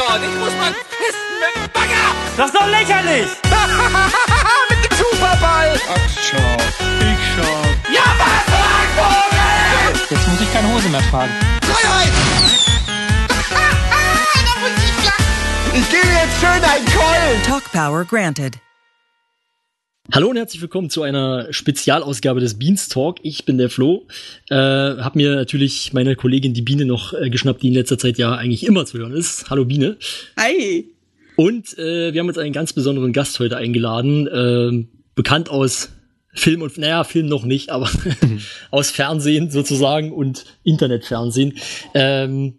dort. Ich muss mal pissen mit dem Bagger. Das ist doch lächerlich! mit dem Superball. Ach, schau. Ich schau. Ja, was, Vogel? Jetzt muss ich keine Hose mehr tragen. Freiheit. ich gebe jetzt schön einen Keulen. Talk Power granted. Hallo und herzlich willkommen zu einer Spezialausgabe des Beanstalk. Ich bin der Flo. Äh, hab mir natürlich meine Kollegin die Biene noch äh, geschnappt, die in letzter Zeit ja eigentlich immer zu hören ist. Hallo Biene. Hi. Und äh, wir haben uns einen ganz besonderen Gast heute eingeladen, äh, bekannt aus Film und, naja, Film noch nicht, aber aus Fernsehen sozusagen und Internetfernsehen. Ähm,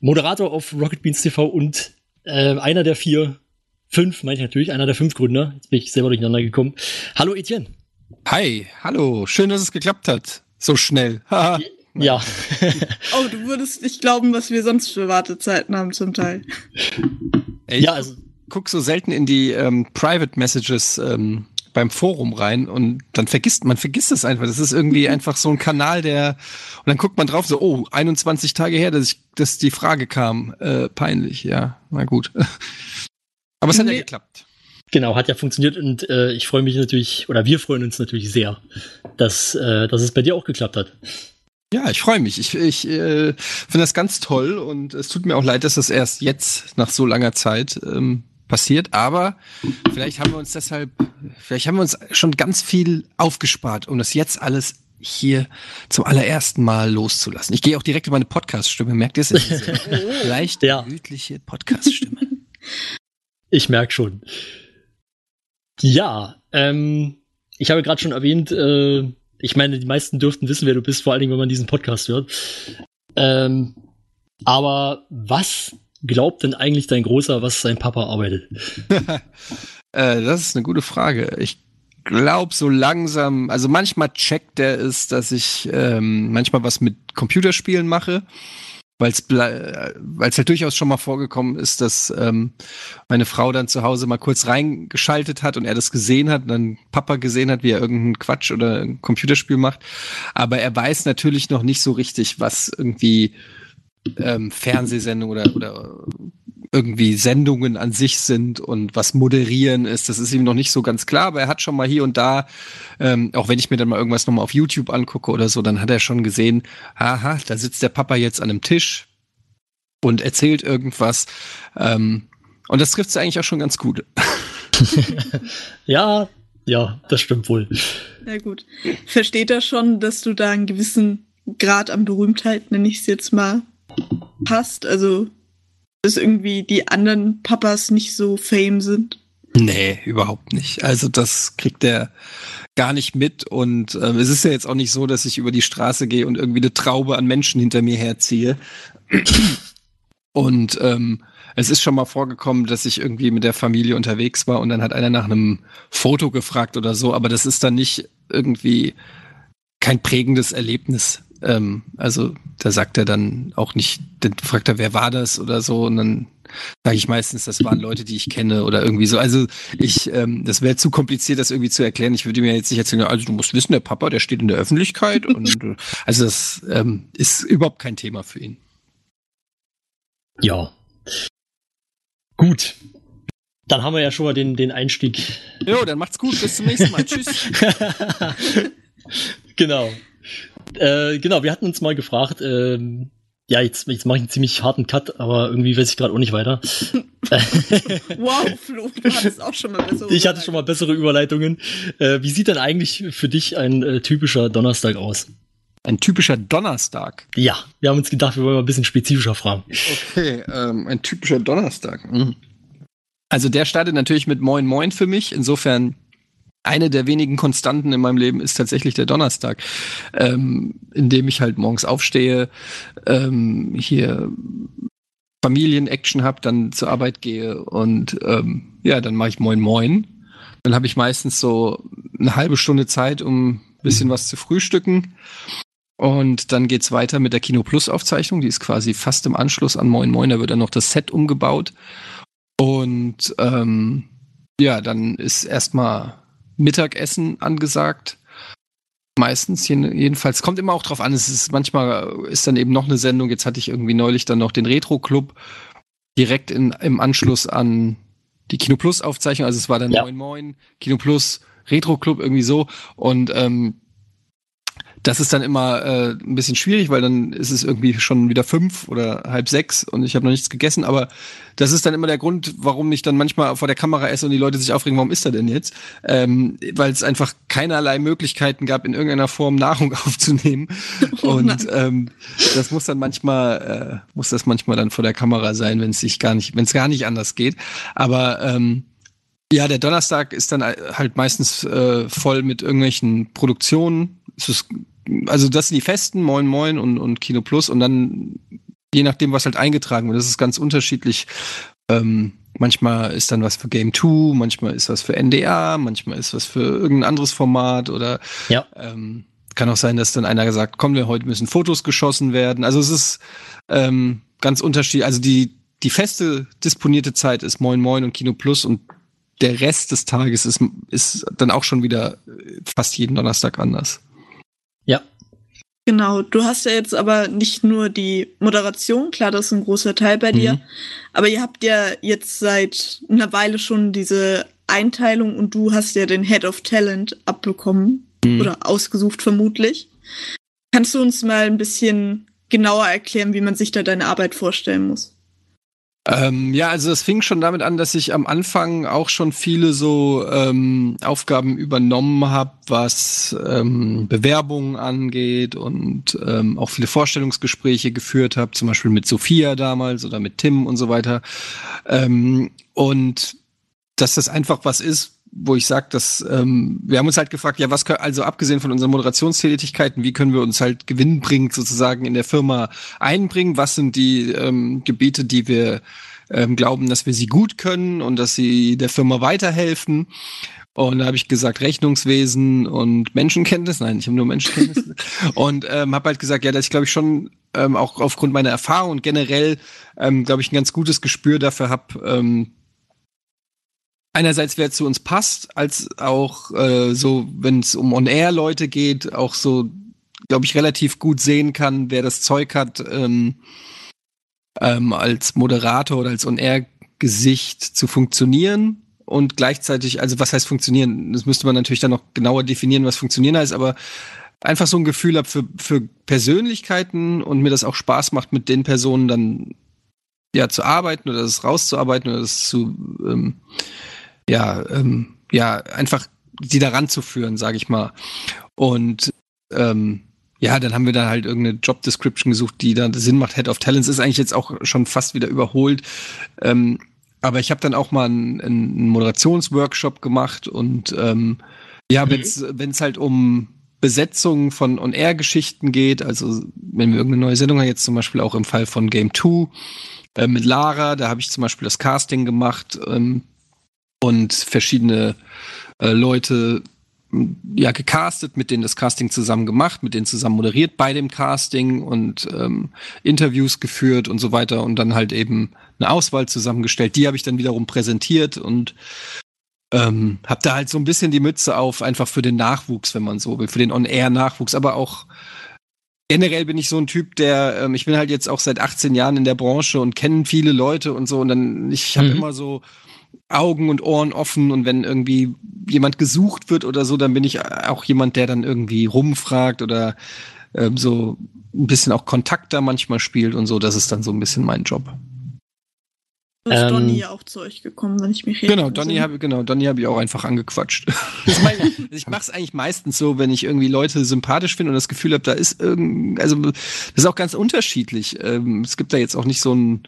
Moderator auf Rocket Beans TV und äh, einer der vier, fünf, meine ich natürlich, einer der fünf Gründer. Jetzt bin ich selber durcheinander gekommen. Hallo Etienne. Hi, hallo. Schön, dass es geklappt hat. So schnell. Haha. Ja. Oh, du würdest nicht glauben, was wir sonst für Wartezeiten haben zum Teil. Ey, ich ja, also guck so selten in die ähm, Private Messages ähm, beim Forum rein und dann vergisst man vergisst es einfach. Das ist irgendwie einfach so ein Kanal, der und dann guckt man drauf so, oh, 21 Tage her, dass ich, dass die Frage kam. Äh, peinlich, ja. Na gut. Aber es hat ja Nee. geklappt. Genau, hat ja funktioniert und äh, ich freue mich natürlich, oder wir freuen uns natürlich sehr, dass, äh, dass es bei dir auch geklappt hat. Ja, ich freue mich. Ich, ich äh, finde das ganz toll und es tut mir auch leid, dass das erst jetzt nach so langer Zeit ähm, passiert. Aber vielleicht haben wir uns deshalb, vielleicht haben wir uns schon ganz viel aufgespart, um das jetzt alles hier zum allerersten Mal loszulassen. Ich gehe auch direkt in meine Podcast-Stimme. Merkt ihr es? Leicht Ja. gemütliche Podcast-Stimme. Ich merk schon. Ja, ähm, ich habe gerade schon erwähnt, äh, ich meine, die meisten dürften wissen, wer du bist, vor allen Dingen, wenn man diesen Podcast hört. Ähm, aber was glaubt denn eigentlich dein Großer, was sein Papa arbeitet? Äh, das ist eine gute Frage. Ich glaube so langsam, also manchmal checkt er es, dass ich ähm, manchmal was mit Computerspielen mache, weil es weil halt durchaus schon mal vorgekommen ist, dass ähm, meine Frau dann zu Hause mal kurz reingeschaltet hat und er das gesehen hat und dann Papa gesehen hat, wie er irgendeinen Quatsch oder ein Computerspiel macht. Aber er weiß natürlich noch nicht so richtig, was irgendwie ähm, Fernsehsendung oder, oder irgendwie Sendungen an sich sind und was moderieren ist. Das ist ihm noch nicht so ganz klar, aber er hat schon mal hier und da, ähm, auch wenn ich mir dann mal irgendwas nochmal auf YouTube angucke oder so, dann hat er schon gesehen, aha, da sitzt der Papa jetzt an einem Tisch und erzählt irgendwas. Ähm, und das trifft es eigentlich auch schon ganz gut. Ja, ja, das stimmt wohl. Na gut. Versteht er schon, dass du da einen gewissen Grad an Berühmtheit, nenne ich es jetzt mal, hast? Also, dass irgendwie die anderen Papas nicht so fame sind? Nee, überhaupt nicht. Also das kriegt er gar nicht mit und ähm, es ist ja jetzt auch nicht so, dass ich über die Straße gehe und irgendwie eine Traube an Menschen hinter mir herziehe. Und ähm, es ist schon mal vorgekommen, dass ich irgendwie mit der Familie unterwegs war und dann hat einer nach einem Foto gefragt oder so, aber das ist dann nicht irgendwie kein prägendes Erlebnis. Ähm, also da sagt er dann auch nicht, dann fragt er, wer war das oder so und dann sage ich meistens, das waren Leute, die ich kenne oder irgendwie so. Also ich, ähm, das wäre zu kompliziert, das irgendwie zu erklären. Ich würde mir jetzt nicht erzählen, also du musst wissen, der Papa, der steht in der Öffentlichkeit und äh, also das ähm, ist überhaupt kein Thema für ihn. Ja. Gut. Dann haben wir ja schon mal den, den Einstieg. Jo, dann macht's gut, bis zum nächsten Mal. Tschüss. genau. Äh, genau, wir hatten uns mal gefragt, ähm, ja, jetzt, jetzt mache ich einen ziemlich harten Cut, aber irgendwie weiß ich gerade auch nicht weiter. Wow, Flo, du hattest auch schon mal bessere Ich hatte schon mal bessere Überleitungen. Äh, wie sieht denn eigentlich für dich ein äh, typischer Donnerstag aus? Ein typischer Donnerstag. Ja, wir haben uns gedacht, wir wollen mal ein bisschen spezifischer fragen. Okay, ähm, ein typischer Donnerstag. Mhm. Also der startet natürlich mit Moin Moin für mich. Insofern eine der wenigen Konstanten in meinem Leben ist tatsächlich der Donnerstag, ähm, in dem ich halt morgens aufstehe, ähm, hier Familien-Action habe, dann zur Arbeit gehe und ähm, ja, dann mache ich Moin Moin. Dann habe ich meistens so eine halbe Stunde Zeit, um ein bisschen was zu frühstücken. Und dann geht's weiter mit der Kino Plus Aufzeichnung. Die ist quasi fast im Anschluss an Moin Moin. Da wird dann noch das Set umgebaut. Und ähm, ja, dann ist erstmal Mittagessen angesagt. Meistens, jeden- jedenfalls, kommt immer auch drauf an. Es ist manchmal ist dann eben noch eine Sendung. Jetzt hatte ich irgendwie neulich dann noch den Retro Club. direkt in, im Anschluss an die Kino Plus Aufzeichnung. Also es war dann Ja. Moin Moin, Kino Plus, Retro Club irgendwie so. Und ähm, das ist dann immer äh, ein bisschen schwierig, weil dann ist es irgendwie schon wieder fünf oder halb sechs und ich habe noch nichts gegessen. Aber das ist dann immer der Grund, warum ich dann manchmal vor der Kamera esse und die Leute sich aufregen, warum ist er denn jetzt? Ähm, weil es einfach keinerlei Möglichkeiten gab, in irgendeiner Form Nahrung aufzunehmen. Oh und ähm, das muss dann manchmal, äh, muss das manchmal dann vor der Kamera sein, wenn es sich gar nicht, wenn es gar nicht anders geht. Aber ähm, ja, der Donnerstag ist dann halt meistens äh, voll mit irgendwelchen Produktionen. Ist, also das sind die Festen, Moin Moin und, und Kino Plus und dann je nachdem, was halt eingetragen wird. Das ist ganz unterschiedlich. Ähm, manchmal ist dann was für Game 2, manchmal ist was für NDA, manchmal ist was für irgendein anderes Format oder Ja. ähm, kann auch sein, dass dann einer gesagt, komm, wir heute müssen Fotos geschossen werden. Also es ist ähm, ganz unterschiedlich. Also die, die feste disponierte Zeit ist Moin Moin und Kino Plus und der Rest des Tages ist, ist dann auch schon wieder äh, fast jeden Donnerstag anders. Genau, du hast ja jetzt aber nicht nur die Moderation, klar, das ist ein großer Teil bei dir, Mhm. aber ihr habt ja jetzt seit einer Weile schon diese Einteilung und du hast ja den Head of Talent abbekommen Mhm. oder ausgesucht vermutlich. Kannst du uns mal ein bisschen genauer erklären, wie man sich da deine Arbeit vorstellen muss? Ähm, ja, also es fing schon damit an, dass ich am Anfang auch schon viele so ähm, Aufgaben übernommen habe, was ähm, Bewerbungen angeht und ähm, auch viele Vorstellungsgespräche geführt habe, zum Beispiel mit Sophia damals oder mit Tim und so weiter. Ähm, und dass das einfach was ist, wo ich sage, dass ähm, wir haben uns halt gefragt, ja, was können, also abgesehen von unseren Moderationstätigkeiten, wie können wir uns halt gewinnbringend sozusagen in der Firma einbringen? Was sind die ähm, Gebiete, die wir ähm, glauben, dass wir sie gut können und dass sie der Firma weiterhelfen? Und da habe ich gesagt, Rechnungswesen und Menschenkenntnis. Nein, ich habe nur Menschenkenntnis. und ähm, habe halt gesagt, ja, dass ich glaube ich schon ähm, auch aufgrund meiner Erfahrung generell, ähm, glaube ich, ein ganz gutes Gespür dafür habe, ähm, einerseits wer zu uns passt, als auch äh, so, wenn es um On-Air-Leute geht, auch so, glaube ich, relativ gut sehen kann, wer das Zeug hat, ähm, ähm, als Moderator oder als On-Air-Gesicht zu funktionieren. Und gleichzeitig, also was heißt funktionieren? Das müsste man natürlich dann noch genauer definieren, was funktionieren heißt, aber einfach so ein Gefühl habe für, für Persönlichkeiten und mir das auch Spaß macht, mit den Personen dann ja zu arbeiten oder das rauszuarbeiten oder das zu ähm, ja, ähm, ja, einfach die da ranzuführen, sage ich mal. Und ähm, ja, dann haben wir da halt irgendeine Job Description gesucht, die dann Sinn macht. Head of Talents ist eigentlich jetzt auch schon fast wieder überholt. Ähm, aber ich habe dann auch mal einen, einen Moderationsworkshop gemacht und ähm, ja, Mhm. wenn's wenn's halt um Besetzung von On-Air-Geschichten geht, also wenn wir irgendeine neue Sendung haben, jetzt zum Beispiel auch im Fall von Game 2 äh, mit Lara, da habe ich zum Beispiel das Casting gemacht ähm, und verschiedene äh, Leute ja gecastet, mit denen das Casting zusammen gemacht, mit denen zusammen moderiert bei dem Casting und ähm, Interviews geführt und so weiter und dann halt eben eine Auswahl zusammengestellt. Die habe ich dann wiederum präsentiert und ähm, habe da halt so ein bisschen die Mütze auf, einfach für den Nachwuchs, wenn man so will, für den On-Air-Nachwuchs, aber auch generell bin ich so ein Typ, der, ähm, ich bin halt jetzt auch seit 18 Jahren in der Branche und kenne viele Leute und so und dann, ich habe Mhm. immer so Augen und Ohren offen und wenn irgendwie jemand gesucht wird oder so, dann bin ich auch jemand, der dann irgendwie rumfragt oder ähm, so ein bisschen auch Kontakt da manchmal spielt und so. Das ist dann so ein bisschen mein Job. Da ist Ähm, Donny ja auch zu euch gekommen, wenn ich mich recht Genau, Donny habe genau, Donny habe ich auch einfach angequatscht. Das meine ich also ich mache es eigentlich meistens so, wenn ich irgendwie Leute sympathisch finde und das Gefühl habe, da ist irgend, also das ist auch ganz unterschiedlich. Ähm, es gibt da jetzt auch nicht so ein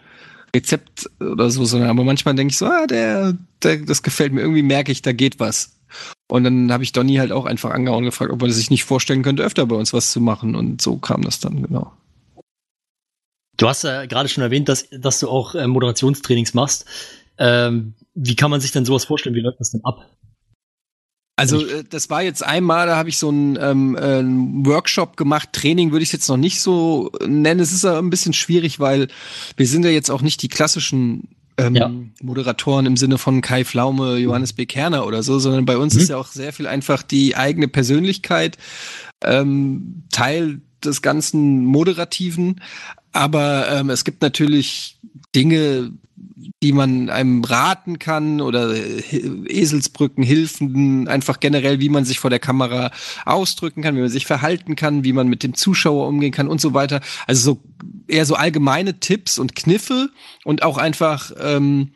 Rezept oder so, sondern aber manchmal denke ich so, ah, der, der, das gefällt mir irgendwie, merke ich, da geht was. Und dann habe ich Donny halt auch einfach angehauen und gefragt, ob er sich nicht vorstellen könnte, öfter bei uns was zu machen. Und so kam das dann, genau. Du hast ja gerade schon erwähnt, dass, dass du auch äh, Moderationstrainings machst. Ähm, wie kann man sich denn sowas vorstellen? Wie läuft das denn ab? Also äh, das war jetzt einmal, da habe ich so einen ähm, äh, Workshop gemacht. Training würde ich jetzt noch nicht so nennen. Es ist aber ein bisschen schwierig, weil wir sind ja jetzt auch nicht die klassischen ähm, Ja. Moderatoren im Sinne von Kai Flaume, Johannes B. Kerner oder so, sondern bei uns Mhm. ist ja auch sehr viel einfach die eigene Persönlichkeit ähm, Teil des ganzen Moderativen. Aber ähm, es gibt natürlich Dinge, die man einem raten kann oder Eselsbrücken, Hilfen, einfach generell, wie man sich vor der Kamera ausdrücken kann, wie man sich verhalten kann, wie man mit dem Zuschauer umgehen kann und so weiter. Also so eher so allgemeine Tipps und Kniffe und auch einfach ähm,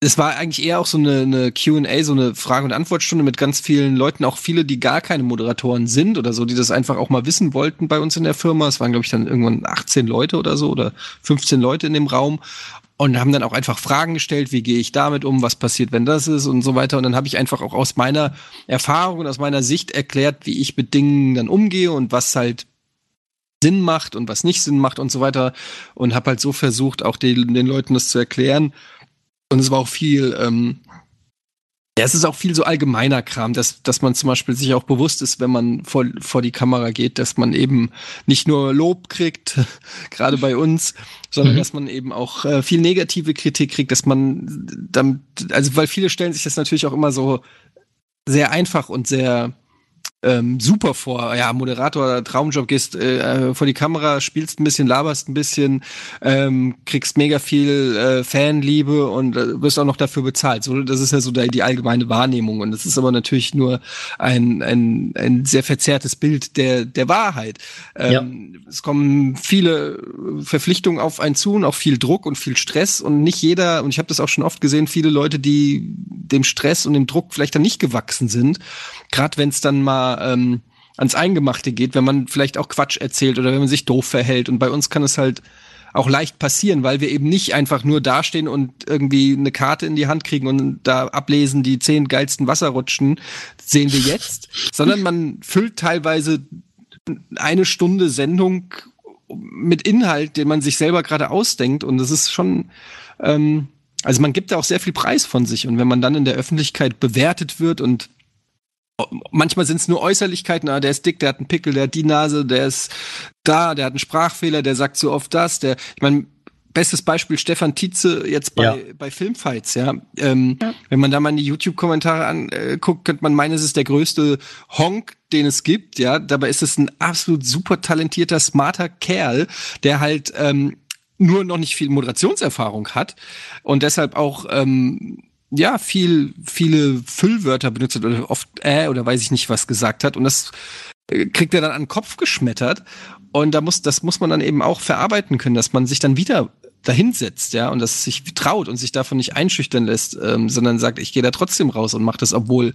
es war eigentlich eher auch so eine, eine QA, so eine Frage- und Antwortstunde mit ganz vielen Leuten, auch viele, die gar keine Moderatoren sind oder so, die das einfach auch mal wissen wollten bei uns in der Firma. Es waren, glaube ich, dann irgendwann 18 Leute oder so oder 15 Leute in dem Raum und haben dann auch einfach Fragen gestellt, wie gehe ich damit um, was passiert, wenn das ist und so weiter. Und dann habe ich einfach auch aus meiner Erfahrung und aus meiner Sicht erklärt, wie ich mit Dingen dann umgehe und was halt Sinn macht und was nicht Sinn macht und so weiter. Und habe halt so versucht, auch den, den Leuten das zu erklären und es war auch viel, ähm, ja, es ist auch viel so allgemeiner Kram, dass, dass man zum Beispiel sich auch bewusst ist, wenn man vor, vor die Kamera geht, dass man eben nicht nur Lob kriegt, gerade bei uns, sondern mhm. dass man eben auch äh, viel negative Kritik kriegt, dass man damit, also weil viele stellen sich das natürlich auch immer so sehr einfach und sehr ähm, super vor. Ja, Moderator, Traumjob, gehst äh, vor die Kamera, spielst ein bisschen, laberst ein bisschen, ähm, kriegst mega viel äh, Fanliebe und äh, wirst auch noch dafür bezahlt. So, das ist ja so die, die allgemeine Wahrnehmung. Und das ist aber natürlich nur ein, ein, ein sehr verzerrtes Bild der, der Wahrheit. Ähm, ja. Es kommen viele Verpflichtungen auf einen zu und auch viel Druck und viel Stress und nicht jeder, und ich habe das auch schon oft gesehen, viele Leute, die dem Stress und dem Druck vielleicht dann nicht gewachsen sind, gerade wenn es dann mal ähm, ans Eingemachte geht, wenn man vielleicht auch Quatsch erzählt oder wenn man sich doof verhält. Und bei uns kann es halt auch leicht passieren, weil wir eben nicht einfach nur dastehen und irgendwie eine Karte in die Hand kriegen und da ablesen, die zehn geilsten Wasserrutschen sehen wir jetzt, sondern man füllt teilweise eine Stunde Sendung mit Inhalt, den man sich selber gerade ausdenkt und das ist schon, ähm, also man gibt da auch sehr viel Preis von sich und wenn man dann in der Öffentlichkeit bewertet wird und manchmal sind es nur Äußerlichkeiten, ah, der ist dick, der hat einen Pickel, der hat die Nase, der ist da, der hat einen Sprachfehler, der sagt so oft das, der, ich meine, bestes Beispiel Stefan Tietze jetzt bei, ja. bei Filmfights, ja. Ähm, ja. Wenn man da mal in die YouTube-Kommentare anguckt, könnte man meinen, es ist der größte Honk, den es gibt, ja. Dabei ist es ein absolut super talentierter, smarter Kerl, der halt ähm, nur noch nicht viel Moderationserfahrung hat und deshalb auch ähm, ja, viel, viele Füllwörter benutzt oder oft äh oder weiß ich nicht was gesagt hat und das äh, kriegt er dann an den Kopf geschmettert und da muss, das muss man dann eben auch verarbeiten können, dass man sich dann wieder dahinsetzt, ja, und das sich traut und sich davon nicht einschüchtern lässt, ähm, sondern sagt, ich gehe da trotzdem raus und mache das, obwohl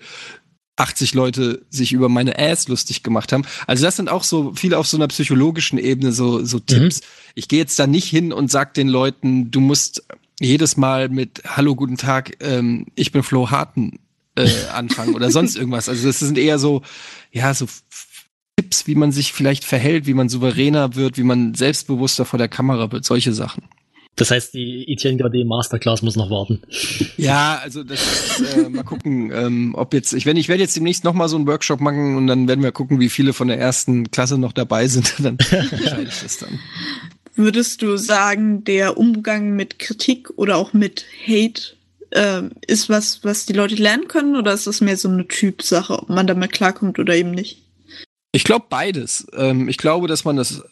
80 Leute sich über meine Ass lustig gemacht haben. Also das sind auch so viele auf so einer psychologischen Ebene so so Tipps. Mhm. Ich gehe jetzt da nicht hin und sag den Leuten, du musst jedes Mal mit Hallo, guten Tag, ähm, ich bin Flo Harten äh, anfangen oder sonst irgendwas. Also das sind eher so, ja, so Tipps, wie man sich vielleicht verhält, wie man souveräner wird, wie man selbstbewusster vor der Kamera wird, solche Sachen. Das heißt, die Etienne Gade Masterclass muss noch warten. Ja, also das äh, mal gucken, ähm, ob jetzt ich wenn ich werde jetzt demnächst noch mal so einen Workshop machen und dann werden wir gucken, wie viele von der ersten Klasse noch dabei sind, dann entscheide ich das dann. Würdest du sagen, der Umgang mit Kritik oder auch mit Hate äh, ist was, was die Leute lernen können oder ist das mehr so eine Typsache, ob man damit klarkommt oder eben nicht? Ich glaube beides. Ähm, ich glaube, dass man das,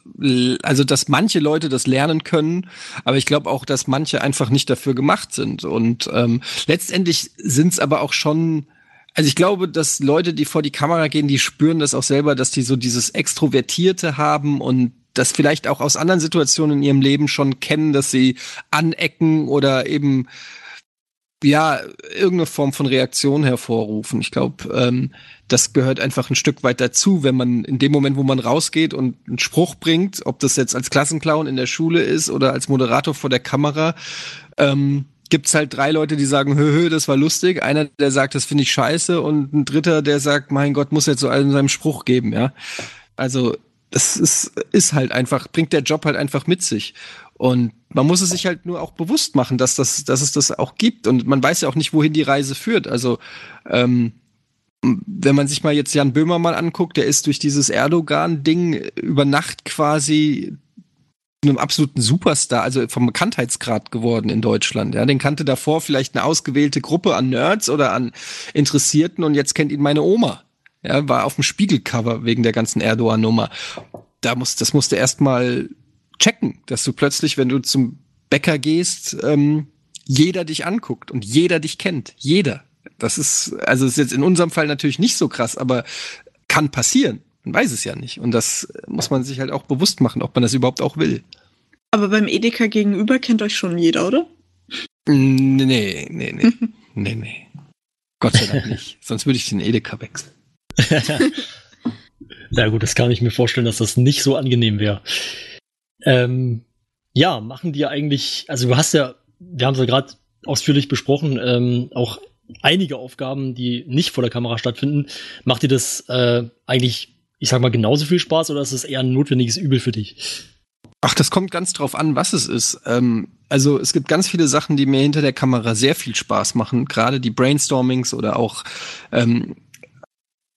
also dass manche Leute das lernen können, aber ich glaube auch, dass manche einfach nicht dafür gemacht sind. Und ähm, letztendlich sind es aber auch schon, also ich glaube, dass Leute, die vor die Kamera gehen, die spüren das auch selber, dass die so dieses Extrovertierte haben und das vielleicht auch aus anderen Situationen in ihrem Leben schon kennen, dass sie anecken oder eben ja irgendeine Form von Reaktion hervorrufen. Ich glaube, ähm, das gehört einfach ein Stück weit dazu, wenn man in dem Moment, wo man rausgeht und einen Spruch bringt, ob das jetzt als Klassenclown in der Schule ist oder als Moderator vor der Kamera, ähm, gibt's halt drei Leute, die sagen, hö, hö, das war lustig. Einer, der sagt, das finde ich scheiße und ein dritter, der sagt, mein Gott, muss jetzt so einen seinem Spruch geben, ja. Also das ist, ist halt einfach, bringt der Job halt einfach mit sich. Und man muss es sich halt nur auch bewusst machen, dass, das, dass es das auch gibt. Und man weiß ja auch nicht, wohin die Reise führt. Also, ähm, wenn man sich mal jetzt Jan Böhmer mal anguckt, der ist durch dieses Erdogan-Ding über Nacht quasi einem absoluten Superstar, also vom Bekanntheitsgrad geworden in Deutschland. Ja, den kannte davor vielleicht eine ausgewählte Gruppe an Nerds oder an Interessierten und jetzt kennt ihn meine Oma. Ja, war auf dem Spiegelcover wegen der ganzen Erdogan-Nummer. Da muss, das musste erstmal checken, dass du plötzlich, wenn du zum Bäcker gehst, ähm, jeder dich anguckt und jeder dich kennt. Jeder. Das ist, also ist jetzt in unserem Fall natürlich nicht so krass, aber kann passieren. Man weiß es ja nicht. Und das muss man sich halt auch bewusst machen, ob man das überhaupt auch will. Aber beim Edeka gegenüber kennt euch schon jeder, oder? Nee, nee, nee, nee, nee. Gott sei Dank nicht. Sonst würde ich den Edeka wechseln. ja gut, das kann ich mir vorstellen, dass das nicht so angenehm wäre. Ähm, ja, machen die eigentlich, also du hast ja, wir haben es ja gerade ausführlich besprochen, ähm, auch einige Aufgaben, die nicht vor der Kamera stattfinden. Macht dir das äh, eigentlich, ich sag mal, genauso viel Spaß oder ist es eher ein notwendiges Übel für dich? Ach, das kommt ganz drauf an, was es ist. Ähm, also es gibt ganz viele Sachen, die mir hinter der Kamera sehr viel Spaß machen. Gerade die Brainstormings oder auch ähm,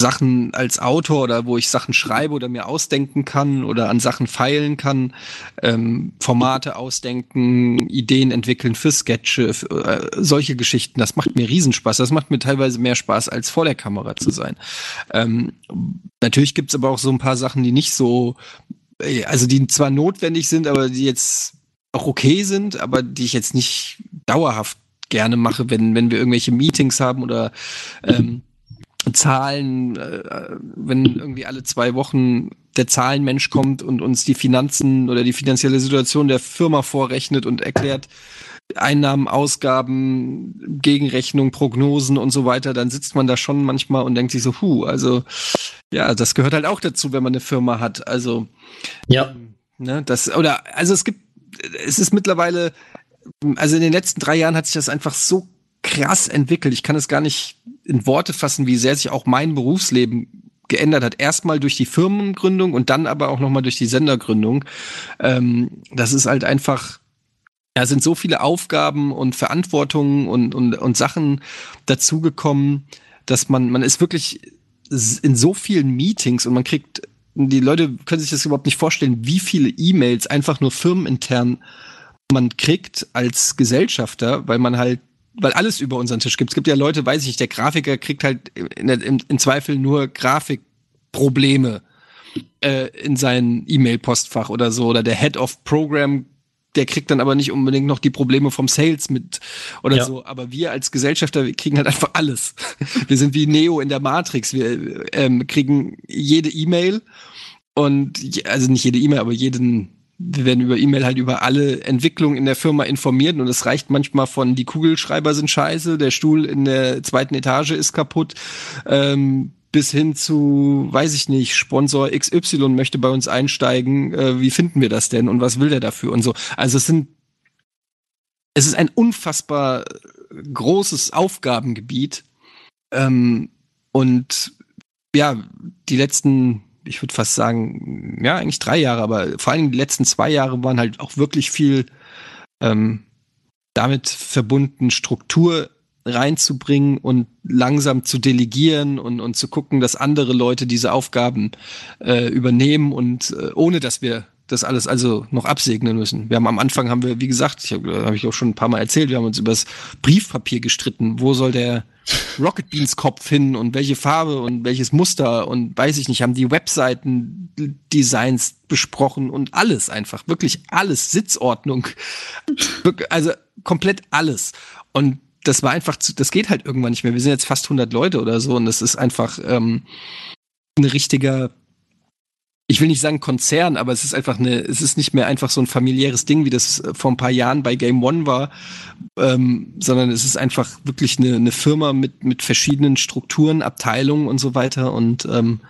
Sachen als Autor oder wo ich Sachen schreibe oder mir ausdenken kann oder an Sachen feilen kann, ähm, Formate ausdenken, Ideen entwickeln für Sketche, äh, solche Geschichten. Das macht mir Riesenspaß. Das macht mir teilweise mehr Spaß, als vor der Kamera zu sein. Ähm, natürlich gibt's aber auch so ein paar Sachen, die nicht so, äh, also die zwar notwendig sind, aber die jetzt auch okay sind, aber die ich jetzt nicht dauerhaft gerne mache, wenn, wenn wir irgendwelche Meetings haben oder ähm, Zahlen, äh, wenn irgendwie alle zwei Wochen der Zahlenmensch kommt und uns die Finanzen oder die finanzielle Situation der Firma vorrechnet und erklärt, Einnahmen, Ausgaben, Gegenrechnung, Prognosen und so weiter, dann sitzt man da schon manchmal und denkt sich so, hu, also ja, das gehört halt auch dazu, wenn man eine Firma hat. Also ja, ne, das oder also es gibt, es ist mittlerweile, also in den letzten drei Jahren hat sich das einfach so krass entwickelt. Ich kann es gar nicht in Worte fassen, wie sehr sich auch mein Berufsleben geändert hat. Erstmal durch die Firmengründung und dann aber auch nochmal durch die Sendergründung. Ähm, das ist halt einfach, ja, sind so viele Aufgaben und Verantwortungen und, und, und Sachen dazugekommen, dass man, man ist wirklich in so vielen Meetings und man kriegt, die Leute können sich das überhaupt nicht vorstellen, wie viele E-Mails einfach nur firmenintern man kriegt als Gesellschafter, weil man halt weil alles über unseren Tisch gibt. Es gibt ja Leute, weiß ich nicht, der Grafiker kriegt halt in, in, in Zweifel nur Grafikprobleme äh, in sein E-Mail-Postfach oder so. Oder der Head of Program, der kriegt dann aber nicht unbedingt noch die Probleme vom Sales mit oder ja. so. Aber wir als Gesellschafter wir kriegen halt einfach alles. Wir sind wie Neo in der Matrix. Wir ähm, kriegen jede E-Mail und also nicht jede E-Mail, aber jeden wir werden über E-Mail halt über alle Entwicklungen in der Firma informiert und es reicht manchmal von die Kugelschreiber sind scheiße, der Stuhl in der zweiten Etage ist kaputt, ähm, bis hin zu, weiß ich nicht, Sponsor XY möchte bei uns einsteigen, äh, wie finden wir das denn und was will der dafür und so. Also es sind, es ist ein unfassbar großes Aufgabengebiet ähm, und ja, die letzten ich würde fast sagen, ja, eigentlich drei Jahre, aber vor allem die letzten zwei Jahre waren halt auch wirklich viel ähm, damit verbunden, Struktur reinzubringen und langsam zu delegieren und, und zu gucken, dass andere Leute diese Aufgaben äh, übernehmen und äh, ohne dass wir das alles also noch absegnen müssen. Wir haben am Anfang haben wir, wie gesagt, ich habe hab ich auch schon ein paar Mal erzählt, wir haben uns über das Briefpapier gestritten. Wo soll der Rocket Beans Kopf hin und welche Farbe und welches Muster und weiß ich nicht, haben die Webseiten Designs besprochen und alles einfach, wirklich alles, Sitzordnung, also komplett alles. Und das war einfach, zu, das geht halt irgendwann nicht mehr. Wir sind jetzt fast 100 Leute oder so und das ist einfach ähm, ein richtiger ich will nicht sagen Konzern, aber es ist einfach eine, es ist nicht mehr einfach so ein familiäres Ding, wie das äh, vor ein paar Jahren bei Game One war, ähm, sondern es ist einfach wirklich eine, eine Firma mit, mit verschiedenen Strukturen, Abteilungen und so weiter. Und ähm,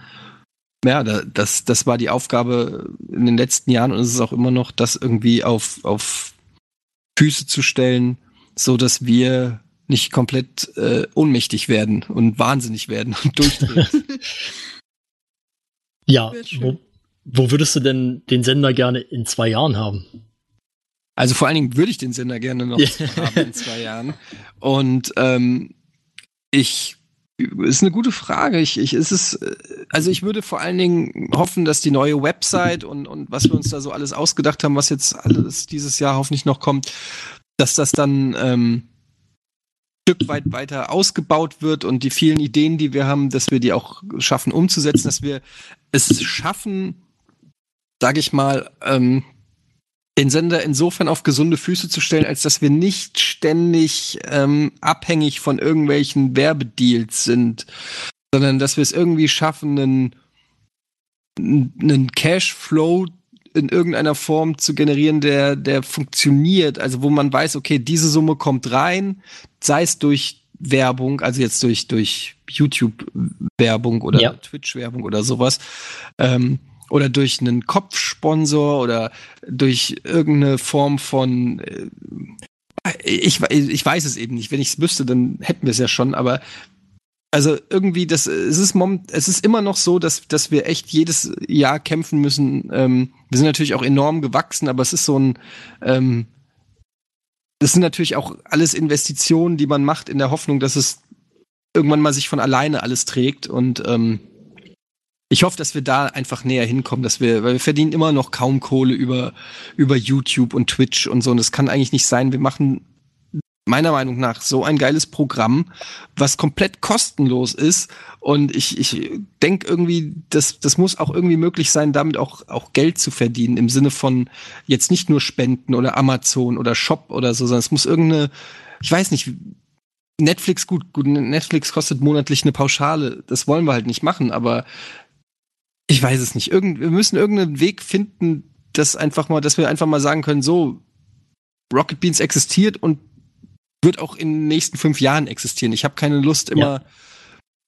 ja, das, das war die Aufgabe in den letzten Jahren. Und es ist auch immer noch, das irgendwie auf, auf Füße zu stellen, so dass wir nicht komplett äh, ohnmächtig werden und wahnsinnig werden und durchdrehen. ja, wo, wo würdest du denn den Sender gerne in zwei Jahren haben? Also vor allen Dingen würde ich den Sender gerne noch haben in zwei Jahren. Und ähm, ich ist eine gute Frage. Ich, ich ist es, also ich würde vor allen Dingen hoffen, dass die neue Website und, und was wir uns da so alles ausgedacht haben, was jetzt alles dieses Jahr hoffentlich noch kommt, dass das dann ähm, ein Stück weit weiter ausgebaut wird und die vielen Ideen, die wir haben, dass wir die auch schaffen umzusetzen, dass wir es schaffen, sage ich mal, ähm, den Sender insofern auf gesunde Füße zu stellen, als dass wir nicht ständig ähm, abhängig von irgendwelchen Werbedeals sind, sondern dass wir es irgendwie schaffen, einen, einen Cashflow in irgendeiner Form zu generieren, der, der funktioniert. Also wo man weiß, okay, diese Summe kommt rein, sei es durch Werbung, also jetzt durch, durch YouTube-Werbung oder ja. Twitch-Werbung oder sowas. Ähm, oder durch einen Kopfsponsor oder durch irgendeine Form von äh, ich, ich weiß es eben nicht. Wenn ich es wüsste, dann hätten wir es ja schon, aber also irgendwie, das, es ist mom, es ist immer noch so, dass, dass wir echt jedes Jahr kämpfen müssen. Ähm, wir sind natürlich auch enorm gewachsen, aber es ist so ein, ähm, das sind natürlich auch alles Investitionen, die man macht in der Hoffnung, dass es irgendwann mal sich von alleine alles trägt und ähm, ich hoffe, dass wir da einfach näher hinkommen, dass wir, weil wir verdienen immer noch kaum Kohle über, über YouTube und Twitch und so. Und das kann eigentlich nicht sein. Wir machen meiner Meinung nach so ein geiles Programm, was komplett kostenlos ist. Und ich, ich denke irgendwie, das, das muss auch irgendwie möglich sein, damit auch, auch Geld zu verdienen, im Sinne von jetzt nicht nur Spenden oder Amazon oder Shop oder so, sondern es muss irgendeine, ich weiß nicht, Netflix, gut, gut, Netflix kostet monatlich eine Pauschale. Das wollen wir halt nicht machen, aber ich weiß es nicht. Irgend, wir müssen irgendeinen Weg finden, dass einfach mal, dass wir einfach mal sagen können, so, Rocket Beans existiert und wird auch in den nächsten fünf Jahren existieren. Ich habe keine Lust, immer ja.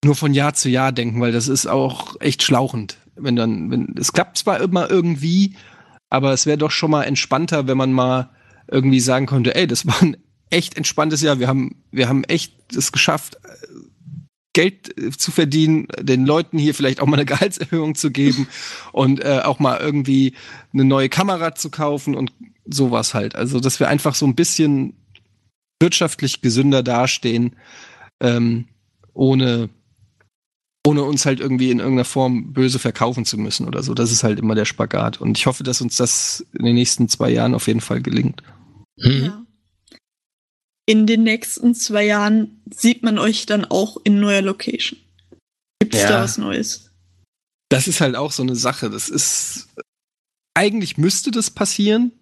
nur von Jahr zu Jahr denken, weil das ist auch echt schlauchend. Wenn dann, wenn, es klappt zwar immer irgendwie, aber es wäre doch schon mal entspannter, wenn man mal irgendwie sagen könnte, ey, das war ein echt entspanntes Jahr. Wir haben, wir haben echt es geschafft, Geld äh, zu verdienen, den Leuten hier vielleicht auch mal eine Gehaltserhöhung zu geben und äh, auch mal irgendwie eine neue Kamera zu kaufen und sowas halt. Also, dass wir einfach so ein bisschen wirtschaftlich gesünder dastehen, ähm, ohne, ohne uns halt irgendwie in irgendeiner Form böse verkaufen zu müssen oder so. Das ist halt immer der Spagat. Und ich hoffe, dass uns das in den nächsten zwei Jahren auf jeden Fall gelingt. Mhm. Ja in den nächsten zwei Jahren sieht man euch dann auch in neuer Location? Gibt es ja. da was Neues? Das ist halt auch so eine Sache. Das ist. Eigentlich müsste das passieren,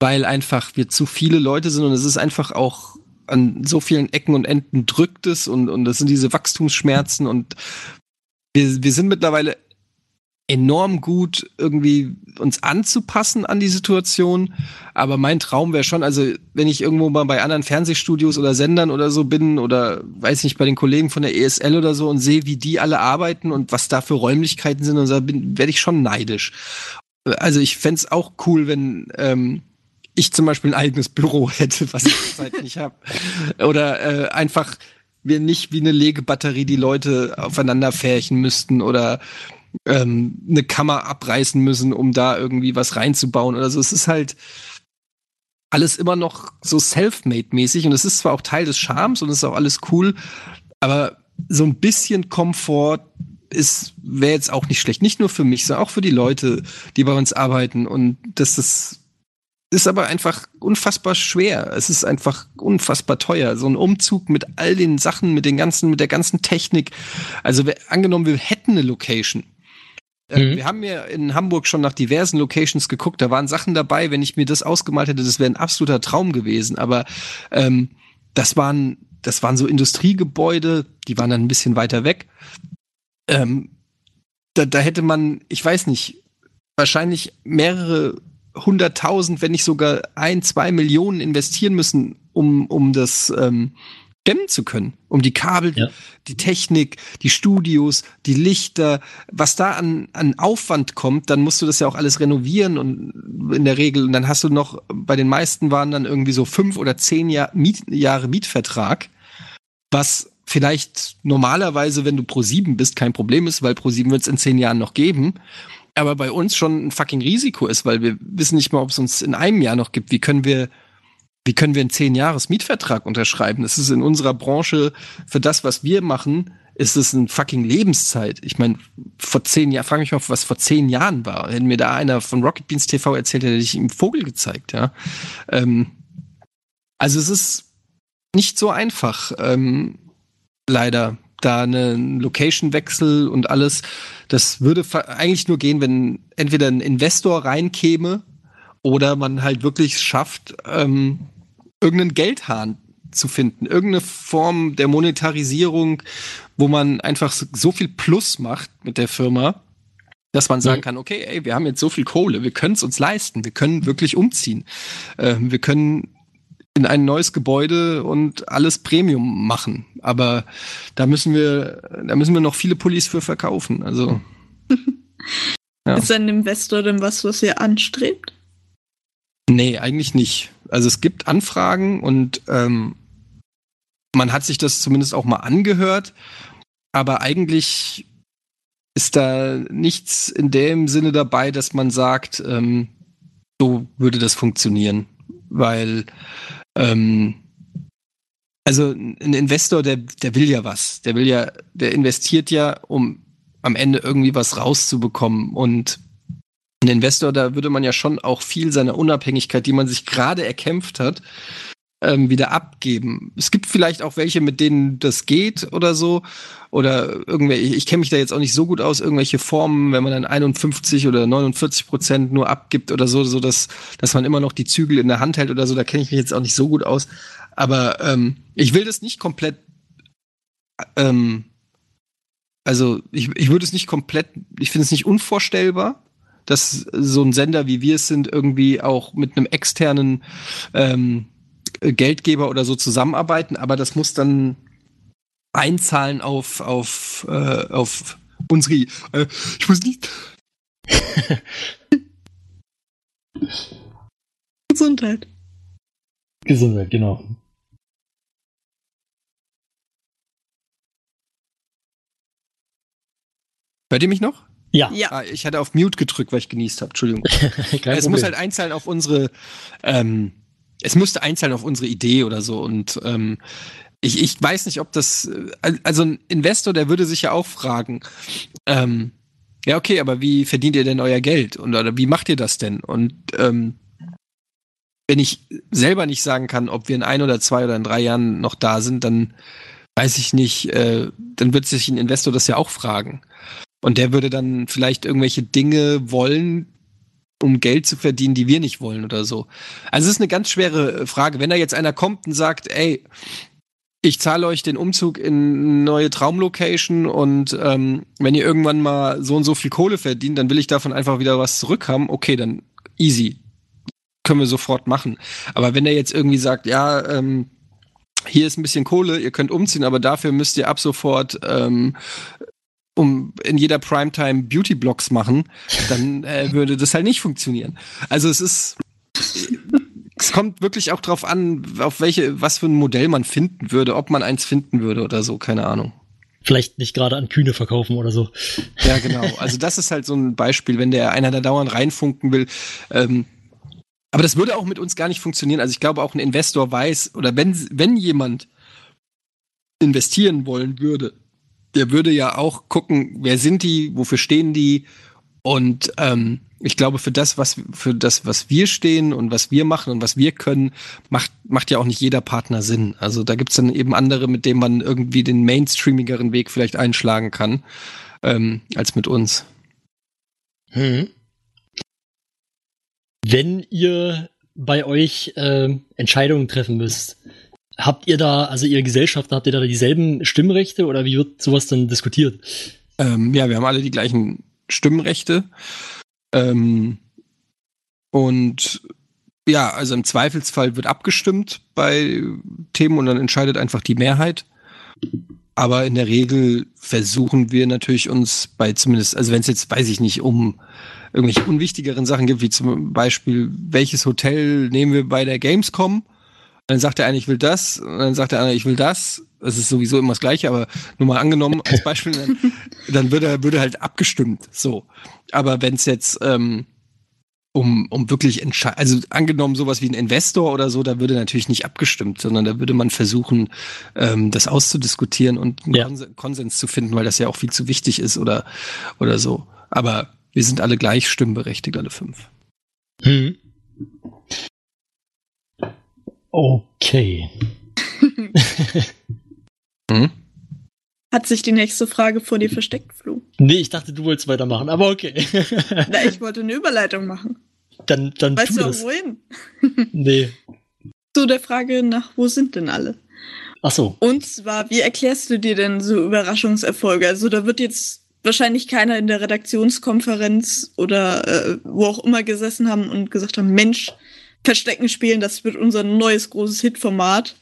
weil einfach wir zu viele Leute sind und es ist einfach auch an so vielen Ecken und Enden drückt es und, und das sind diese Wachstumsschmerzen und wir, wir sind mittlerweile enorm gut irgendwie uns anzupassen an die Situation. Aber mein Traum wäre schon, also wenn ich irgendwo mal bei anderen Fernsehstudios oder Sendern oder so bin oder weiß nicht, bei den Kollegen von der ESL oder so und sehe, wie die alle arbeiten und was da für Räumlichkeiten sind und so, werde ich schon neidisch. Also ich fände auch cool, wenn ähm, ich zum Beispiel ein eigenes Büro hätte, was ich zurzeit nicht habe. Oder äh, einfach wir nicht wie eine Legebatterie die Leute aufeinander färchen müssten oder ähm, eine Kammer abreißen müssen, um da irgendwie was reinzubauen oder so. Es ist halt alles immer noch so self-made-mäßig und es ist zwar auch Teil des Charmes und es ist auch alles cool, aber so ein bisschen Komfort ist wäre jetzt auch nicht schlecht. Nicht nur für mich, sondern auch für die Leute, die bei uns arbeiten und das ist aber einfach unfassbar schwer. Es ist einfach unfassbar teuer. So ein Umzug mit all den Sachen, mit den ganzen, mit der ganzen Technik. Also angenommen, wir hätten eine Location mhm. Wir haben ja in Hamburg schon nach diversen Locations geguckt. Da waren Sachen dabei, wenn ich mir das ausgemalt hätte, das wäre ein absoluter Traum gewesen. Aber ähm, das waren, das waren so Industriegebäude, die waren dann ein bisschen weiter weg. Ähm, da, da hätte man, ich weiß nicht, wahrscheinlich mehrere hunderttausend, wenn nicht sogar ein, zwei Millionen investieren müssen, um, um das ähm, stemmen zu können. Um die Kabel, ja. Die Technik, die Studios, die Lichter, was da an, an Aufwand kommt, dann musst du das ja auch alles renovieren und in der Regel, und dann hast du noch, bei den meisten waren dann irgendwie so fünf oder zehn Jahr Miet, Jahre Mietvertrag, was vielleicht normalerweise, wenn du pro sieben bist, kein Problem ist, weil pro sieben wird es in zehn Jahren noch geben. Aber bei uns schon ein fucking Risiko ist, weil wir wissen nicht mal, ob es uns in einem Jahr noch gibt. Wie können wir wie können wir einen zehn Jahres Mietvertrag unterschreiben? Das ist in unserer Branche für das, was wir machen, ist es ein fucking Lebenszeit. Ich meine, vor zehn Jahren, frage mich mal, was vor zehn Jahren war. Wenn mir da einer von Rocket Beans TV erzählt, hätte ich ihm Vogel gezeigt, ja. Ähm, also es ist nicht so einfach, ähm, leider, da einen Location-Wechsel und alles. Das würde eigentlich nur gehen, wenn entweder ein Investor reinkäme oder man halt wirklich schafft, ähm, irgendeinen Geldhahn zu finden, irgendeine Form der Monetarisierung, wo man einfach so viel Plus macht mit der Firma, dass man sagen kann, okay, ey, wir haben jetzt so viel Kohle, wir können es uns leisten, wir können wirklich umziehen, ähm, wir können in ein neues Gebäude und alles Premium machen. Aber da müssen wir, da müssen wir noch viele Pullis für verkaufen. Also. ja. Ist ein Investor denn was, was ihr anstrebt? Nee, eigentlich nicht. Also es gibt Anfragen und ähm, man hat sich das zumindest auch mal angehört, aber eigentlich ist da nichts in dem Sinne dabei, dass man sagt, ähm, so würde das funktionieren. Weil ähm, also ein Investor, der, der will ja was. Der will ja, der investiert ja, um am Ende irgendwie was rauszubekommen. Und ein Investor, da würde man ja schon auch viel seiner Unabhängigkeit, die man sich gerade erkämpft hat, ähm, wieder abgeben. Es gibt vielleicht auch welche, mit denen das geht oder so. Oder irgendwelche, ich, kenne mich da jetzt auch nicht so gut aus, irgendwelche Formen, wenn man dann 51 oder 49 Prozent nur abgibt oder so, so dass, dass man immer noch die Zügel in der Hand hält oder so, da kenne ich mich jetzt auch nicht so gut aus. Aber ähm, ich will das nicht komplett ähm, also ich, ich würde es nicht komplett, ich finde es nicht unvorstellbar, dass so ein Sender wie wir es sind irgendwie auch mit einem externen ähm, Geldgeber oder so zusammenarbeiten, aber das muss dann einzahlen auf, auf, äh, auf unsere. Äh, ich muss nicht. Gesundheit. Gesundheit, genau. Hört ihr mich noch? Ja. Ja. Ah, ich hatte auf Mute gedrückt, weil ich genießt habe. Entschuldigung. es muss halt einzahlen auf unsere ähm, es müsste einzahlen auf unsere Idee oder so. Und ähm, ich, ich weiß nicht, ob das, äh, also ein Investor, der würde sich ja auch fragen, ähm, ja, okay, aber wie verdient ihr denn euer Geld? Und oder wie macht ihr das denn? Und ähm, wenn ich selber nicht sagen kann, ob wir in ein oder zwei oder in drei Jahren noch da sind, dann weiß ich nicht, äh, dann wird sich ein Investor das ja auch fragen. Und der würde dann vielleicht irgendwelche Dinge wollen, um Geld zu verdienen, die wir nicht wollen oder so. Also es ist eine ganz schwere äh, Frage. Wenn da jetzt einer kommt und sagt, ey, ich zahle euch den Umzug in neue Traumlocation und ähm, wenn ihr irgendwann mal so und so viel Kohle verdient, dann will ich davon einfach wieder was zurückhaben. Okay, dann easy. Können wir sofort machen. Aber wenn er jetzt irgendwie sagt, ja, ähm, hier ist ein bisschen Kohle, ihr könnt umziehen, aber dafür müsst ihr ab sofort ähm, um in jeder Primetime Beauty-Blogs machen, dann äh, würde das halt nicht funktionieren. Also es ist, es kommt wirklich auch drauf an, auf welche, was für ein Modell man finden würde, ob man eins finden würde oder so, keine Ahnung. Vielleicht nicht gerade an Kühne verkaufen oder so. Ja, genau. Also das ist halt so ein Beispiel, wenn der einer da dauernd reinfunken will. Ähm, aber das würde auch mit uns gar nicht funktionieren. Also ich glaube, auch ein Investor weiß, oder wenn, wenn jemand investieren wollen würde, der würde ja auch gucken, wer sind die, wofür stehen die und ähm, ich glaube, für das, was für das, was wir stehen und was wir machen und was wir können, macht, macht ja auch nicht jeder Partner Sinn. Also da gibt's dann eben andere, mit denen man irgendwie den mainstreamigeren Weg vielleicht einschlagen kann, ähm, als mit uns. Hm. Wenn ihr bei euch äh, Entscheidungen treffen müsst, Habt ihr da, also ihr Gesellschaften, habt ihr da dieselben Stimmrechte oder wie wird sowas dann diskutiert? Ähm, ja, wir haben alle die gleichen Stimmrechte. Ähm, und ja, also im Zweifelsfall wird abgestimmt bei Themen und dann entscheidet einfach die Mehrheit. Aber in der Regel versuchen wir natürlich uns bei zumindest, also wenn es jetzt, weiß ich nicht, um irgendwelche unwichtigeren Sachen gibt, wie zum Beispiel, welches Hotel nehmen wir bei der Gamescom, dann sagt der eine, ich will das, und dann sagt der andere, ich will das. Das ist sowieso immer das Gleiche, aber nur mal angenommen als Beispiel, dann, dann würde, würde halt abgestimmt. So. Aber wenn es jetzt ähm, um, um wirklich entscheiden, also angenommen sowas wie ein Investor oder so, da würde natürlich nicht abgestimmt, sondern da würde man versuchen, ähm, das auszudiskutieren und einen Ja. Kons Konsens zu finden, weil das ja auch viel zu wichtig ist oder, oder so. Aber wir sind alle gleich stimmberechtigt, alle fünf. Hm. Okay. Hm? Hat sich die nächste Frage vor dir versteckt, Flo? Nee, ich dachte, du wolltest weitermachen, aber okay. Na, ich wollte eine Überleitung machen. dann, dann Weißt tu du auch das. wohin? Nee. So der Frage nach, wo sind denn alle? Ach so. Und zwar, wie erklärst du dir denn so Überraschungserfolge? Also da wird jetzt wahrscheinlich keiner in der Redaktionskonferenz oder äh, wo auch immer gesessen haben und gesagt haben, Mensch, Verstecken spielen, das wird unser neues großes Hitformat.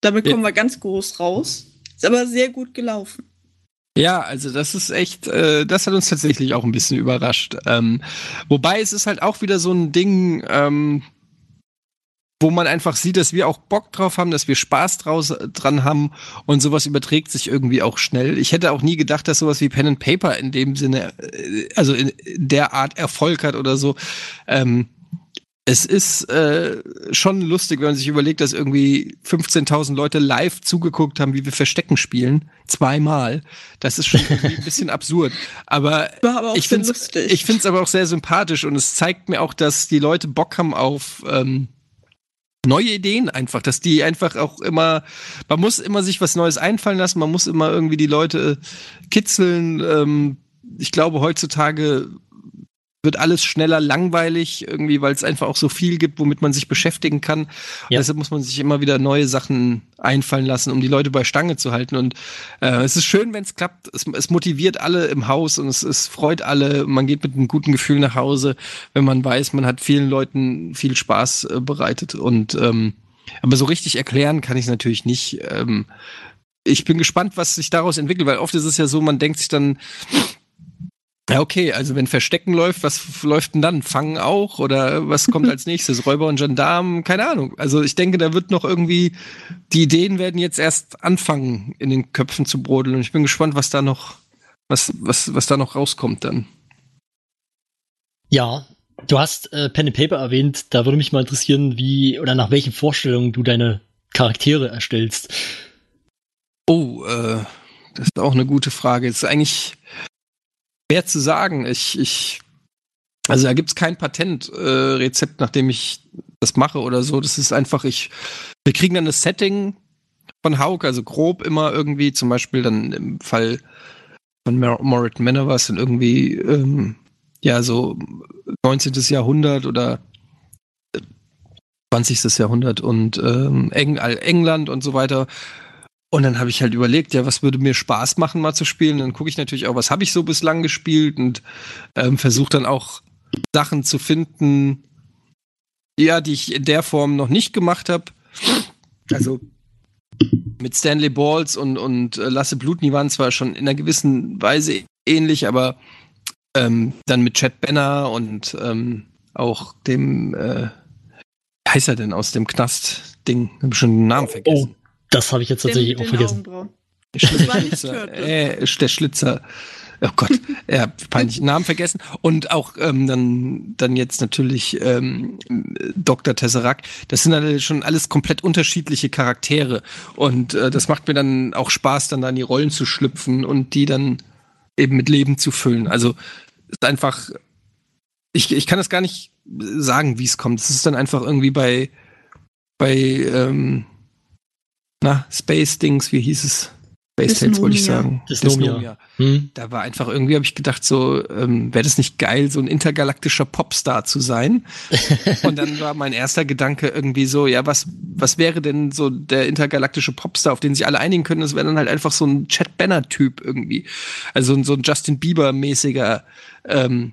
Damit kommen wir ganz groß raus. Ist aber sehr gut gelaufen. Ja, also das ist echt, äh, das hat uns tatsächlich auch ein bisschen überrascht. Ähm, wobei es ist halt auch wieder so ein Ding, ähm, wo man einfach sieht, dass wir auch Bock drauf haben, dass wir Spaß draus, dran haben und sowas überträgt sich irgendwie auch schnell. Ich hätte auch nie gedacht, dass sowas wie Pen and Paper in dem Sinne, äh, also in der Art Erfolg hat oder so. Ähm, es ist äh, schon lustig, wenn man sich überlegt, dass irgendwie 15.000 Leute live zugeguckt haben, wie wir Verstecken spielen. Zweimal. Das ist schon ein bisschen absurd. Aber aber ich finde es aber auch sehr sympathisch und es zeigt mir auch, dass die Leute Bock haben auf ähm, neue Ideen einfach, dass die einfach auch immer, man muss immer sich was Neues einfallen lassen, man muss immer irgendwie die Leute kitzeln. Ähm, ich glaube, heutzutage wird alles schneller langweilig, irgendwie, weil es einfach auch so viel gibt, womit man sich beschäftigen kann. Ja. Deshalb muss man sich immer wieder neue Sachen einfallen lassen, um die Leute bei Stange zu halten. Und äh, es ist schön, wenn es klappt. Es, motiviert alle im Haus und es, es freut alle. Man geht mit einem guten Gefühl nach Hause, wenn man weiß, man hat vielen Leuten viel Spaß äh, bereitet. Und ähm, aber so richtig erklären kann ich es natürlich nicht. Ähm, ich bin gespannt, was sich daraus entwickelt, weil oft ist es ja so, man denkt sich dann, ja, okay, also wenn Verstecken läuft, was läuft denn dann? Fangen auch? Oder was kommt als nächstes? Räuber und Gendarmen? Keine Ahnung. Also ich denke, da wird noch irgendwie, die Ideen werden jetzt erst anfangen, in den Köpfen zu brodeln. Und ich bin gespannt, was da noch, was, was, was da noch rauskommt dann. Ja, du hast äh, Pen and Paper erwähnt. Da würde mich mal interessieren, wie oder nach welchen Vorstellungen du deine Charaktere erstellst. Oh, äh, das ist auch eine gute Frage. ist eigentlich schwer zu sagen. Ich, ich, also da gibt's kein Patentrezept, äh, nach dem ich das mache oder so. Das ist einfach, ich, wir kriegen dann das Setting von Hauk, also grob immer irgendwie, zum Beispiel dann im Fall von Mor- Morit Manor war es dann irgendwie, ähm, ja, so 19. Jahrhundert oder 20. Jahrhundert und ähm, Eng England und so weiter. Und dann habe ich halt überlegt, ja, was würde mir Spaß machen, mal zu spielen. Dann gucke ich natürlich auch, was habe ich so bislang gespielt und ähm, versuche dann auch Sachen zu finden, ja, die ich in der Form noch nicht gemacht habe. Also mit Stanley Balls und, und äh, Lasse Blutny waren zwar schon in einer gewissen Weise ähnlich, aber ähm, dann mit Chad Benner und ähm, auch dem, äh, wie heißt er denn aus dem Knast-Ding? Hab schon den Namen vergessen. Das habe ich jetzt tatsächlich Den auch vergessen. Schlitzer. Äh, der Schlitzer. Oh Gott, ja, peinlich. Namen vergessen. Und auch ähm, dann, dann jetzt natürlich ähm, Dr. Tesseract. Das sind alle schon alles komplett unterschiedliche Charaktere. Und äh, das macht mir dann auch Spaß, dann da in die Rollen zu schlüpfen und die dann eben mit Leben zu füllen. Also ist einfach, ich, ich kann das gar nicht sagen, wie es kommt. Es ist dann einfach irgendwie bei, bei ähm, na, Space Dings, wie hieß es? Space Tales wollte ich Dysnomia. sagen. Dysnomia. Hm? Da war einfach irgendwie, habe ich gedacht, so, ähm, wäre das nicht geil, so ein intergalaktischer Popstar zu sein? Und dann war mein erster Gedanke irgendwie so, ja, was, was wäre denn so der intergalaktische Popstar, auf den sich alle einigen können? Das wäre dann halt einfach so ein Chad Banner-Typ irgendwie. Also so ein Justin Bieber-mäßiger ähm,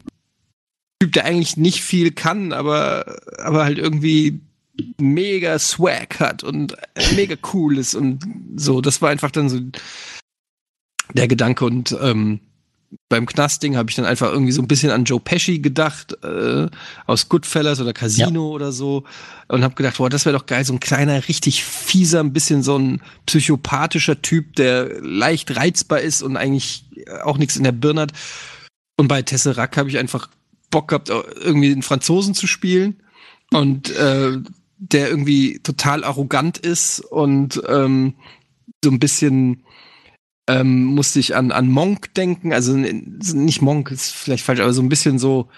Typ, der eigentlich nicht viel kann, aber, aber halt irgendwie mega Swag hat und mega cool ist und so. Das war einfach dann so der Gedanke und ähm, beim Knastding habe ich dann einfach irgendwie so ein bisschen an Joe Pesci gedacht, äh, aus Goodfellas oder Casino oder so und habe gedacht, boah, das wäre doch geil, so ein kleiner, richtig fieser, ein bisschen so ein psychopathischer Typ, der leicht reizbar ist und eigentlich auch nichts in der Birne hat. Und bei Tesseract habe ich einfach Bock gehabt, irgendwie einen Franzosen zu spielen und äh, der irgendwie total arrogant ist und ähm, so ein bisschen ähm, musste ich an, an Monk denken, also nicht Monk, ist vielleicht falsch, aber so ein bisschen so,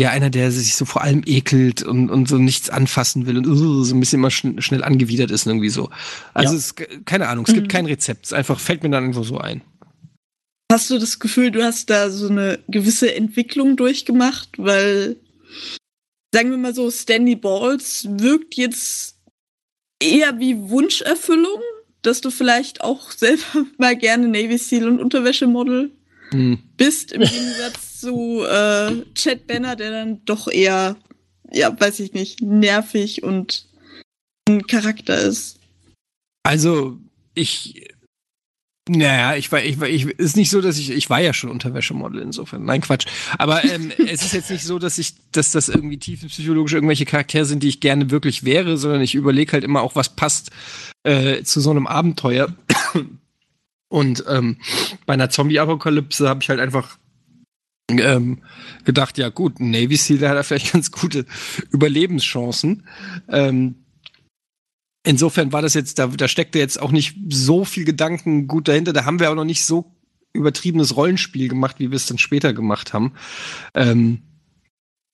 ja, einer, der sich so vor allem ekelt und, und so nichts anfassen will und uh, so ein bisschen immer schn schnell angewidert ist und irgendwie so. Also Ja. es, keine Ahnung, es gibt Mhm. kein Rezept, es einfach fällt mir dann einfach so ein. Hast du das Gefühl, du hast da so eine gewisse Entwicklung durchgemacht? Weil, sagen wir mal so, Stanley Balls wirkt jetzt eher wie Wunscherfüllung, dass du vielleicht auch selber mal gerne Navy Seal und Unterwäschemodel Hm. bist, im Gegensatz zu äh, Chad Banner, der dann doch eher, ja, weiß ich nicht, nervig und ein Charakter ist. Also, ich. Naja, ich war, ich war, ich, ist nicht so, dass ich, ich war ja schon Unterwäschemodel insofern. Nein, Quatsch. Aber ähm, es ist jetzt nicht so, dass ich, dass das irgendwie tiefenpsychologisch irgendwelche Charaktere sind, die ich gerne wirklich wäre, sondern ich überlege halt immer auch, was passt äh, zu so einem Abenteuer. Und ähm, bei einer Zombie-Apokalypse habe ich halt einfach ähm, gedacht, ja gut, ein Navy Seal, der hat da vielleicht ganz gute Überlebenschancen. Ähm, insofern war das jetzt, da, da steckte jetzt auch nicht so viel Gedanken gut dahinter. Da haben wir auch noch nicht so übertriebenes Rollenspiel gemacht, wie wir es dann später gemacht haben. Ähm,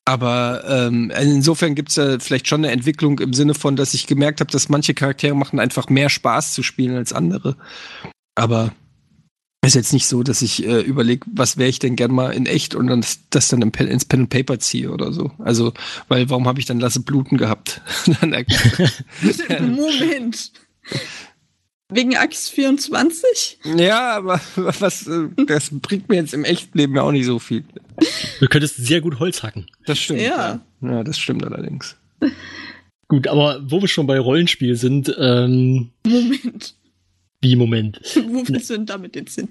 aber ähm, insofern gibt es ja vielleicht schon eine Entwicklung im Sinne von, dass ich gemerkt habe, dass manche Charaktere machen einfach mehr Spaß zu spielen als andere. Aber ist jetzt nicht so, dass ich äh, überlege, was wäre ich denn gern mal in echt und dann das, dann im Pen, ins Pen and Paper ziehe oder so. Also, weil warum habe ich dann Lasse Bluten gehabt? Moment. Wegen Axt 24? ja, aber was, äh, das bringt mir jetzt im Echtleben ja auch nicht so viel. Du könntest sehr gut Holz hacken. Das stimmt. Ja. Ja, ja das stimmt allerdings. Gut, aber wo wir schon bei Rollenspiel sind, ähm, Moment. Wie Moment. Wo willst du denn damit jetzt hin?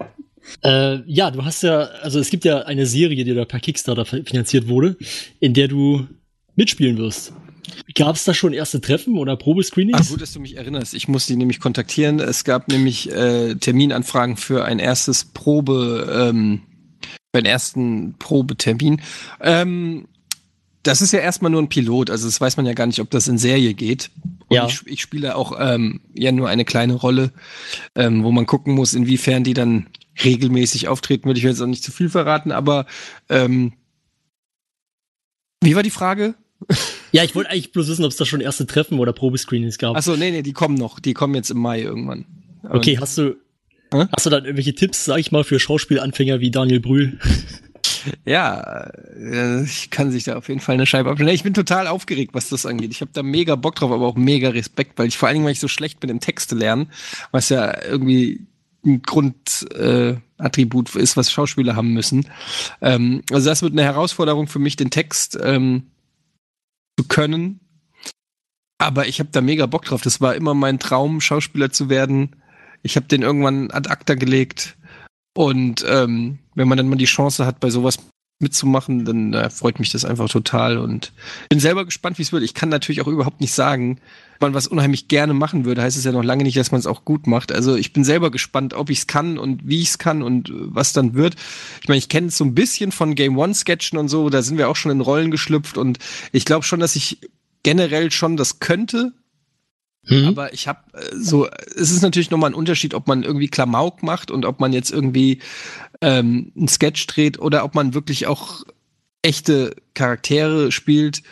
Äh, ja, du hast ja, also es gibt ja eine Serie, die da per Kickstarter fi- finanziert wurde, in der du mitspielen wirst. Gab es da schon erste Treffen oder Ah, Probescreenings? gut, dass du mich erinnerst. Ich muss die nämlich kontaktieren. Es gab nämlich äh, Terminanfragen für ein erstes Probe, ähm, für einen ersten Probetermin. Ähm, das ist ja erstmal nur ein Pilot, also das weiß man ja gar nicht, ob das in Serie geht. Und Ja. ich, ich spiele auch ähm, ja nur eine kleine Rolle, ähm, wo man gucken muss, inwiefern die dann regelmäßig auftreten, würde ich jetzt auch nicht zu viel verraten, aber ähm, wie war die Frage? Ja, ich wollte eigentlich bloß wissen, ob es da schon erste Treffen oder Probescreenings gab. Achso, nee, nee, die kommen noch. Die kommen jetzt im Mai irgendwann. Aber okay, hast du, Hä? hast du dann irgendwelche Tipps, sag ich mal, für Schauspielanfänger wie Daniel Brühl? Ja, äh, ich kann sich da auf jeden Fall eine Scheibe abschneiden. Ich bin total aufgeregt, was das angeht. Ich habe da mega Bock drauf, aber auch mega Respekt, weil ich vor allen Dingen, weil ich so schlecht bin im Texte lernen, was ja irgendwie ein Grundattribut äh, ist, was Schauspieler haben müssen. Ähm, also das wird eine Herausforderung für mich, den Text ähm, zu können. Aber ich habe da mega Bock drauf. Das war immer mein Traum, Schauspieler zu werden. Ich habe den irgendwann ad acta gelegt. Und ähm, wenn man dann mal die Chance hat, bei sowas mitzumachen, dann äh, freut mich das einfach total. Und bin selber gespannt, wie es wird. Ich kann natürlich auch überhaupt nicht sagen, man was unheimlich gerne machen würde, heißt es ja noch lange nicht, dass man es auch gut macht. Also ich bin selber gespannt, ob ich es kann und wie ich es kann und äh, was dann wird. Ich meine, ich kenne es so ein bisschen von Game One Sketchen und so, da sind wir auch schon in Rollen geschlüpft und ich glaube schon, dass ich generell schon das könnte, Hm? aber ich habe so, es ist natürlich nochmal ein Unterschied, ob man irgendwie Klamauk macht und ob man jetzt irgendwie ähm, einen Sketch dreht oder ob man wirklich auch echte Charaktere spielt.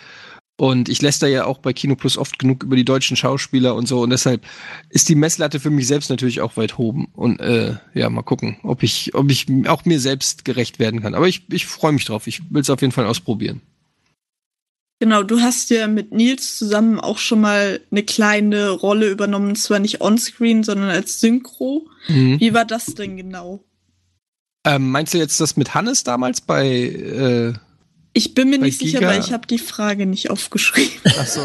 Und ich lässt da ja auch bei Kino Plus oft genug über die deutschen Schauspieler und so. Und deshalb ist die Messlatte für mich selbst natürlich auch weit oben. Und äh, ja, mal gucken, ob ich, ob ich auch mir selbst gerecht werden kann. Aber ich, ich freue mich drauf. Ich will es auf jeden Fall ausprobieren. Genau, du hast ja mit Nils zusammen auch schon mal eine kleine Rolle übernommen, zwar nicht onscreen, sondern als Synchro. Mhm. Wie war das denn genau? Ähm, meinst du jetzt das mit Hannes damals bei äh, Ich bin mir nicht sicher, Giga- weil ich habe die Frage nicht aufgeschrieben. Ach so.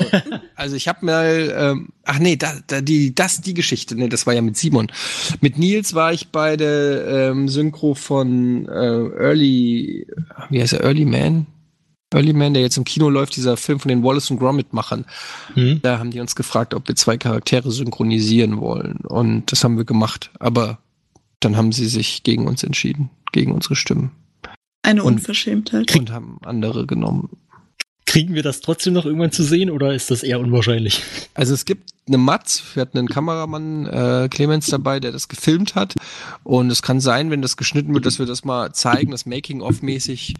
Also ich habe mal, ähm, ach nee, da, da, die, das, die Geschichte, nee, das war ja mit Simon. Mit Nils war ich bei der ähm, Synchro von äh, Early, wie heißt er, Early Man? Early Man, der jetzt im Kino läuft, dieser Film von den Wallace und Gromit Machern. Hm? Da haben die uns gefragt, ob wir zwei Charaktere synchronisieren wollen. Und das haben wir gemacht. Aber dann haben sie sich gegen uns entschieden, gegen unsere Stimmen. Eine Und- Unverschämtheit. Und haben andere genommen. Kriegen wir das trotzdem noch irgendwann zu sehen oder ist das eher unwahrscheinlich? Also es gibt eine Matz, wir hatten einen Kameramann, äh, Clemens dabei, der das gefilmt hat. Und es kann sein, wenn das geschnitten wird, dass wir das mal zeigen, das Making-of-mäßig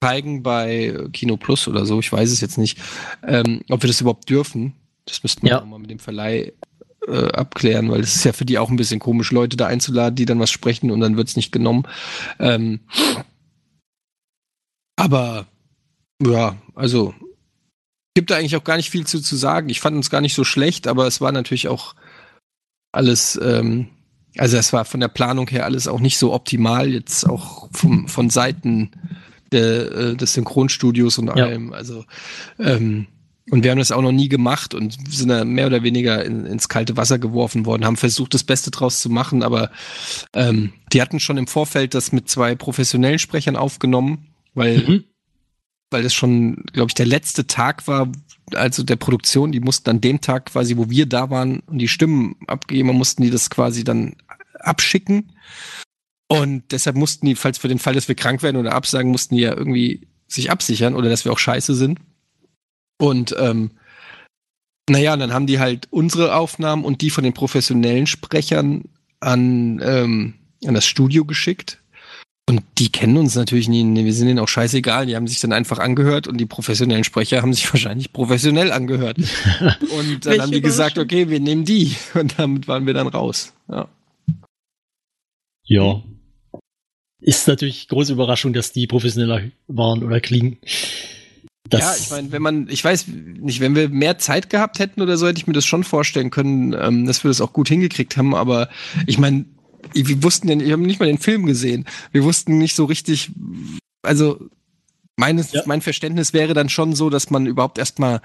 zeigen bei Kino Plus oder so, ich weiß es jetzt nicht, ähm, ob wir das überhaupt dürfen. Das müssten wir Ja. mal mit dem Verleih äh, abklären, weil es ist ja für die auch ein bisschen komisch, Leute da einzuladen, die dann was sprechen und dann wird's nicht genommen. Ähm, aber ja, also gibt da eigentlich auch gar nicht viel zu, zu sagen. Ich fand uns gar nicht so schlecht, aber es war natürlich auch alles, ähm, also es war von der Planung her alles auch nicht so optimal, jetzt auch vom, von Seiten der, äh, des Synchronstudios und Ja. allem. Also ähm, und wir haben das auch noch nie gemacht und sind da mehr oder weniger in, ins kalte Wasser geworfen worden, haben versucht, das Beste draus zu machen, aber ähm, die hatten schon im Vorfeld das mit zwei professionellen Sprechern aufgenommen, weil, Mhm. Weil das schon, glaube ich, der letzte Tag war, also der Produktion, die mussten an dem Tag quasi, wo wir da waren und die Stimmen abgeben, mussten die das quasi dann abschicken. Und deshalb mussten die, falls für den Fall, dass wir krank werden oder absagen, mussten die ja irgendwie sich absichern oder dass wir auch scheiße sind. Und ähm, naja, dann haben die halt unsere Aufnahmen und die von den professionellen Sprechern an, ähm, an das Studio geschickt. Und die kennen uns natürlich nie, wir sind denen auch scheißegal, die haben sich dann einfach angehört und die professionellen Sprecher haben sich wahrscheinlich professionell angehört. Und dann haben die gesagt, okay, wir nehmen die. Und damit waren wir dann raus. Ja. Ja. Ist natürlich große Überraschung, dass die professioneller waren oder klingen. Das, ja, ich meine, wenn man, ich weiß nicht, wenn wir mehr Zeit gehabt hätten oder so, hätte ich mir das schon vorstellen können, ähm, dass wir das auch gut hingekriegt haben. Aber ich meine, wir wussten ja, wir haben nicht mal den Film gesehen. Wir wussten nicht so richtig, also meines, Ja. mein Verständnis wäre dann schon so, dass man überhaupt erstmal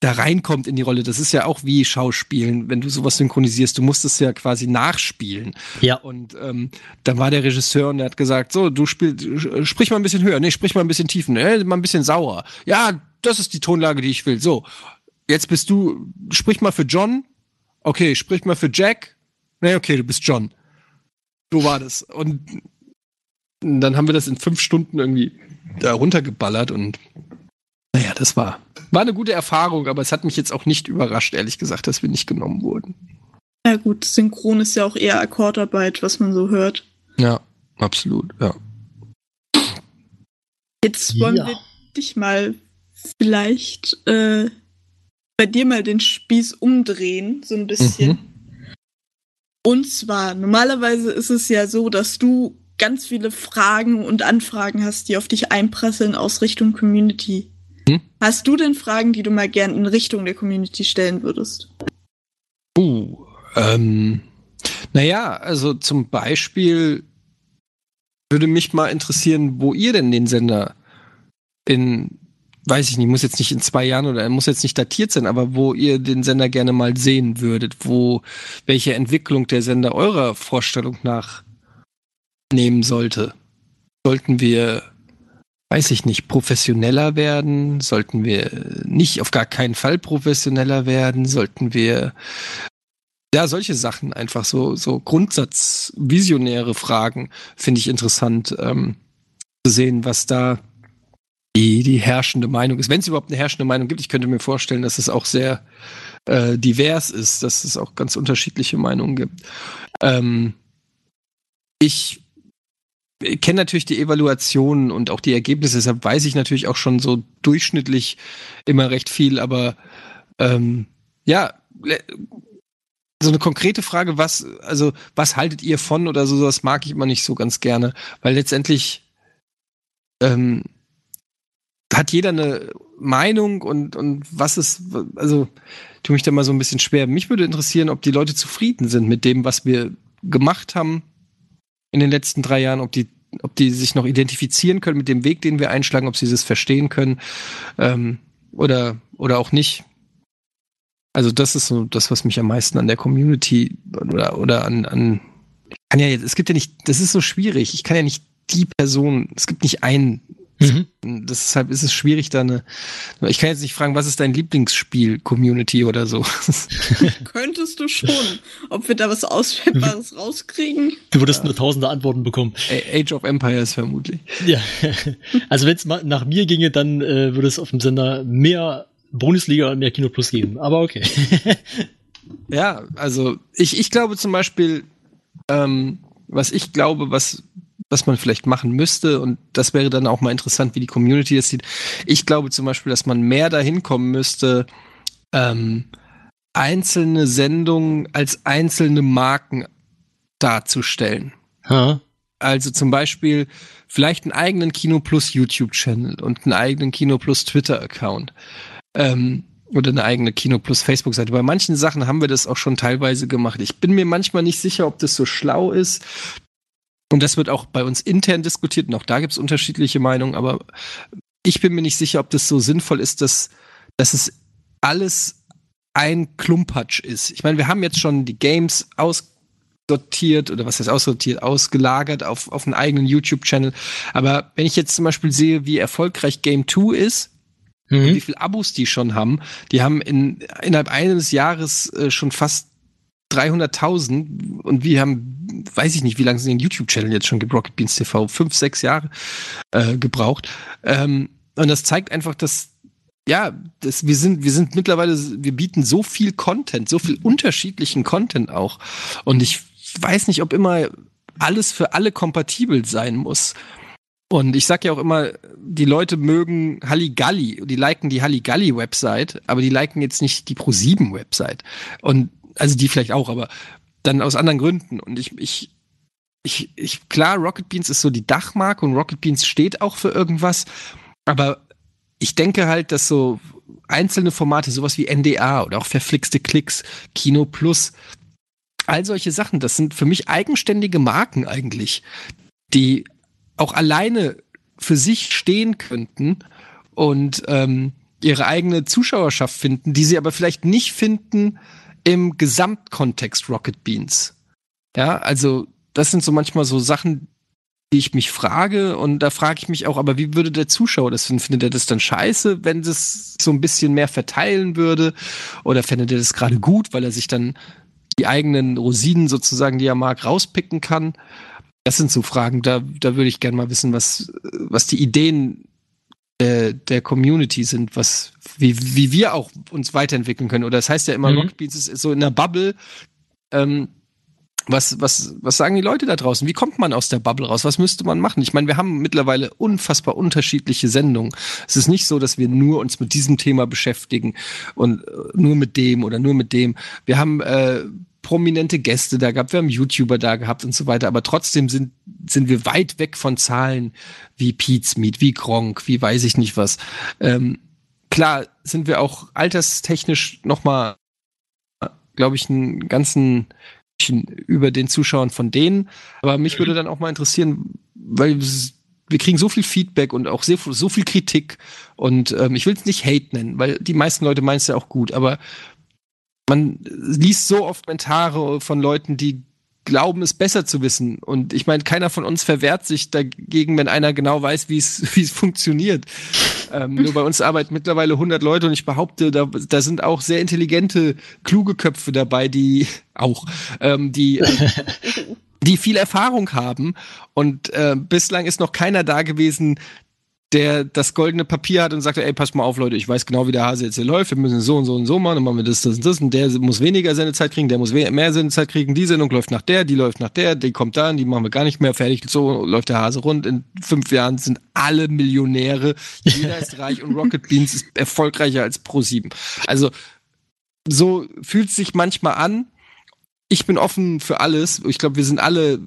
da reinkommt in die Rolle. Das ist ja auch wie Schauspielen, wenn du sowas synchronisierst. Du musst es ja quasi nachspielen. ja, Und ähm, dann war der Regisseur und der hat gesagt, so, du spielst, sprich mal ein bisschen höher, nee, sprich mal ein bisschen tiefen, äh, mal ein bisschen sauer. Ja, das ist die Tonlage, die ich will. So, jetzt bist du, sprich mal für John. Okay, sprich mal für Jack. Nee, okay, du bist John. So war das. Und dann haben wir das in fünf Stunden irgendwie da runtergeballert und naja, das war, war eine gute Erfahrung, aber es hat mich jetzt auch nicht überrascht, ehrlich gesagt, dass wir nicht genommen wurden. Ja gut, Synchron ist ja auch eher Akkordarbeit, was man so hört. Ja, absolut, ja. Jetzt wollen Ja. wir dich mal vielleicht äh, bei dir mal den Spieß umdrehen, so ein bisschen. Mhm. Und zwar, normalerweise ist es ja so, dass du ganz viele Fragen und Anfragen hast, die auf dich einprasseln aus Richtung Community. Hm? Hast du denn Fragen, die du mal gern in Richtung der Community stellen würdest? Uh, ähm, naja, also zum Beispiel würde mich mal interessieren, wo ihr denn den Sender in, weiß ich nicht, muss jetzt nicht in zwei Jahren oder muss jetzt nicht datiert sein, aber wo ihr den Sender gerne mal sehen würdet, wo, welche Entwicklung der Sender eurer Vorstellung nach nehmen sollte. Sollten wir, weiß ich nicht, professioneller werden? Sollten wir nicht auf gar keinen Fall professioneller werden? Sollten wir ja, solche Sachen einfach so, so Grundsatzvisionäre Fragen finde ich interessant ähm, zu sehen, was da die, die herrschende Meinung ist. Wenn es überhaupt eine herrschende Meinung gibt, ich könnte mir vorstellen, dass es auch sehr äh, divers ist, dass es auch ganz unterschiedliche Meinungen gibt. Ähm, ich kenne natürlich die Evaluationen und auch die Ergebnisse, deshalb weiß ich natürlich auch schon so durchschnittlich immer recht viel, aber ähm, ja, so eine konkrete Frage, was, also, was haltet ihr von oder so, das mag ich immer nicht so ganz gerne, weil letztendlich ähm, hat jeder eine Meinung und, und was ist, also, tue mich da mal so ein bisschen schwer. Mich würde interessieren, ob die Leute zufrieden sind mit dem, was wir gemacht haben in den letzten drei Jahren, ob die, ob die sich noch identifizieren können mit dem Weg, den wir einschlagen, ob sie das verstehen können ähm, oder, oder auch nicht. Also das ist so das, was mich am meisten an der Community oder, oder an, an kann ja jetzt, es gibt ja nicht, das ist so schwierig. Ich kann ja nicht die Person, es gibt nicht einen. Mhm. Deshalb ist es schwierig, da eine. Ich kann jetzt nicht fragen, was ist dein Lieblingsspiel, Community oder so. Könntest du schon. Ob wir da was Auswertbares rauskriegen? Du würdest nur tausende Antworten bekommen. Age of Empires vermutlich. Ja, also wenn es nach mir ginge, dann äh, würde es auf dem Sender mehr Bundesliga und mehr Kino Plus geben. Aber okay. Ja, also ich, ich glaube zum Beispiel, ähm, was ich glaube, was, was man vielleicht machen müsste, und das wäre dann auch mal interessant, wie die Community das sieht. Ich glaube zum Beispiel, dass man mehr dahin kommen müsste, ähm, einzelne Sendungen als einzelne Marken darzustellen. Ha? Also zum Beispiel vielleicht einen eigenen Kino Plus YouTube-Channel und einen eigenen Kino Plus Twitter-Account. Ähm, oder eine eigene Kino Plus Facebook-Seite. Bei manchen Sachen haben wir das auch schon teilweise gemacht. Ich bin mir manchmal nicht sicher, ob das so schlau ist. Und das wird auch bei uns intern diskutiert und auch da gibt es unterschiedliche Meinungen, aber ich bin mir nicht sicher, ob das so sinnvoll ist, dass, dass es alles ein Klumpatsch ist. Ich meine, wir haben jetzt schon die Games aussortiert oder was heißt aussortiert, ausgelagert auf, auf einen eigenen YouTube-Channel. Aber wenn ich jetzt zum Beispiel sehe, wie erfolgreich Game 2 ist, Mhm. wie viele Abos die schon haben, die haben in, innerhalb eines Jahres äh, schon fast 300.000 und wir haben, weiß ich nicht, wie lange sie den YouTube-Channel jetzt schon gibt, Rocket Beans TV, fünf, sechs Jahre äh, gebraucht. Ähm, und das zeigt einfach, dass ja, das, wir sind, wir sind mittlerweile, wir bieten so viel Content, so viel unterschiedlichen Content auch. Und ich weiß nicht, ob immer alles für alle kompatibel sein muss. Und ich sag ja auch immer, die Leute mögen Halligalli, die liken die Halligalli-Website, aber die liken jetzt nicht die Pro7-Website. Und also die vielleicht auch, aber dann aus anderen Gründen. Und ich, ich, ich, ich, klar, Rocket Beans ist so die Dachmarke und Rocket Beans steht auch für irgendwas. Aber ich denke halt, dass so einzelne Formate, sowas wie NDA oder auch verflixte Klicks, Kino Plus, all solche Sachen, das sind für mich eigenständige Marken eigentlich, die auch alleine für sich stehen könnten und ähm, ihre eigene Zuschauerschaft finden, die sie aber vielleicht nicht finden im Gesamtkontext Rocket Beans. Ja, also das sind so manchmal so Sachen, die ich mich frage und da frage ich mich auch, aber wie würde der Zuschauer das finden? Findet er das dann scheiße, wenn das so ein bisschen mehr verteilen würde? Oder findet er das gerade gut, weil er sich dann die eigenen Rosinen sozusagen, die er mag, rauspicken kann? Das sind so Fragen, da, da würde ich gerne mal wissen, was, was die Ideen der, der Community sind, was, wie, wie wir auch uns weiterentwickeln können. Oder das heißt ja immer, Mhm. Ist, ist so in der Bubble. Ähm, was, was, was sagen die Leute da draußen? Wie kommt man aus der Bubble raus? Was müsste man machen? Ich meine, wir haben mittlerweile unfassbar unterschiedliche Sendungen. Es ist nicht so, dass wir nur uns mit diesem Thema beschäftigen und äh, nur mit dem oder nur mit dem. Wir haben äh, prominente Gäste da gehabt, wir haben YouTuber da gehabt und so weiter, aber trotzdem sind, sind wir weit weg von Zahlen wie Pete's Meet, wie Gronk, wie weiß ich nicht was. Ähm, klar sind wir auch alterstechnisch noch mal, glaube ich, einen ganzen über den Zuschauern von denen. Aber mich würde dann auch mal interessieren, weil wir kriegen so viel Feedback und auch sehr, so viel Kritik. Und ähm, ich will es nicht Hate nennen, weil die meisten Leute meinen es ja auch gut. Aber man liest so oft Kommentare von Leuten, die glauben, es besser zu wissen. Und ich meine, keiner von uns verwehrt sich dagegen, wenn einer genau weiß, wie es wie es funktioniert. Ähm, nur bei uns arbeiten mittlerweile 100 Leute und ich behaupte, da, da sind auch sehr intelligente, kluge Köpfe dabei, die auch, ähm, die, äh, die viel Erfahrung haben. Und äh, bislang ist noch keiner da gewesen, der das goldene Papier hat und sagt, ey, pass mal auf, Leute, ich weiß genau, wie der Hase jetzt hier läuft, wir müssen so und so und so machen, dann machen wir das, das und das und der muss weniger Sendezeit kriegen, der muss mehr Sendezeit kriegen, die Sendung läuft nach der, die läuft nach der, die kommt dann, die machen wir gar nicht mehr, fertig, so läuft der Hase rund. In fünf Jahren sind alle Millionäre, jeder ist reich und Rocket Beans ist erfolgreicher als Pro7. Also so fühlt es sich manchmal an. Ich bin offen für alles. Ich glaube, wir sind alle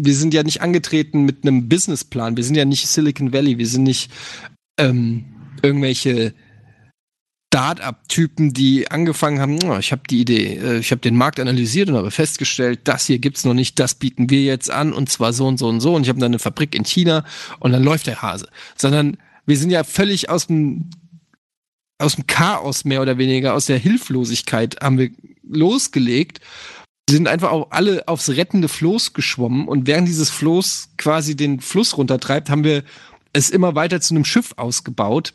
wir sind ja nicht angetreten mit einem Businessplan. Wir sind ja nicht Silicon Valley. Wir sind nicht ähm, irgendwelche Start-up-Typen, die angefangen haben, "Oh, ich habe die Idee, äh, ich habe den Markt analysiert und habe festgestellt, das hier gibt's noch nicht, das bieten wir jetzt an und zwar so und so und so und ich habe dann eine Fabrik in China und dann läuft der Hase. Sondern wir sind ja völlig aus dem aus dem Chaos mehr oder weniger, aus der Hilflosigkeit haben wir losgelegt sind einfach auch alle aufs rettende Floß geschwommen und während dieses Floß quasi den Fluss runtertreibt, haben wir es immer weiter zu einem Schiff ausgebaut.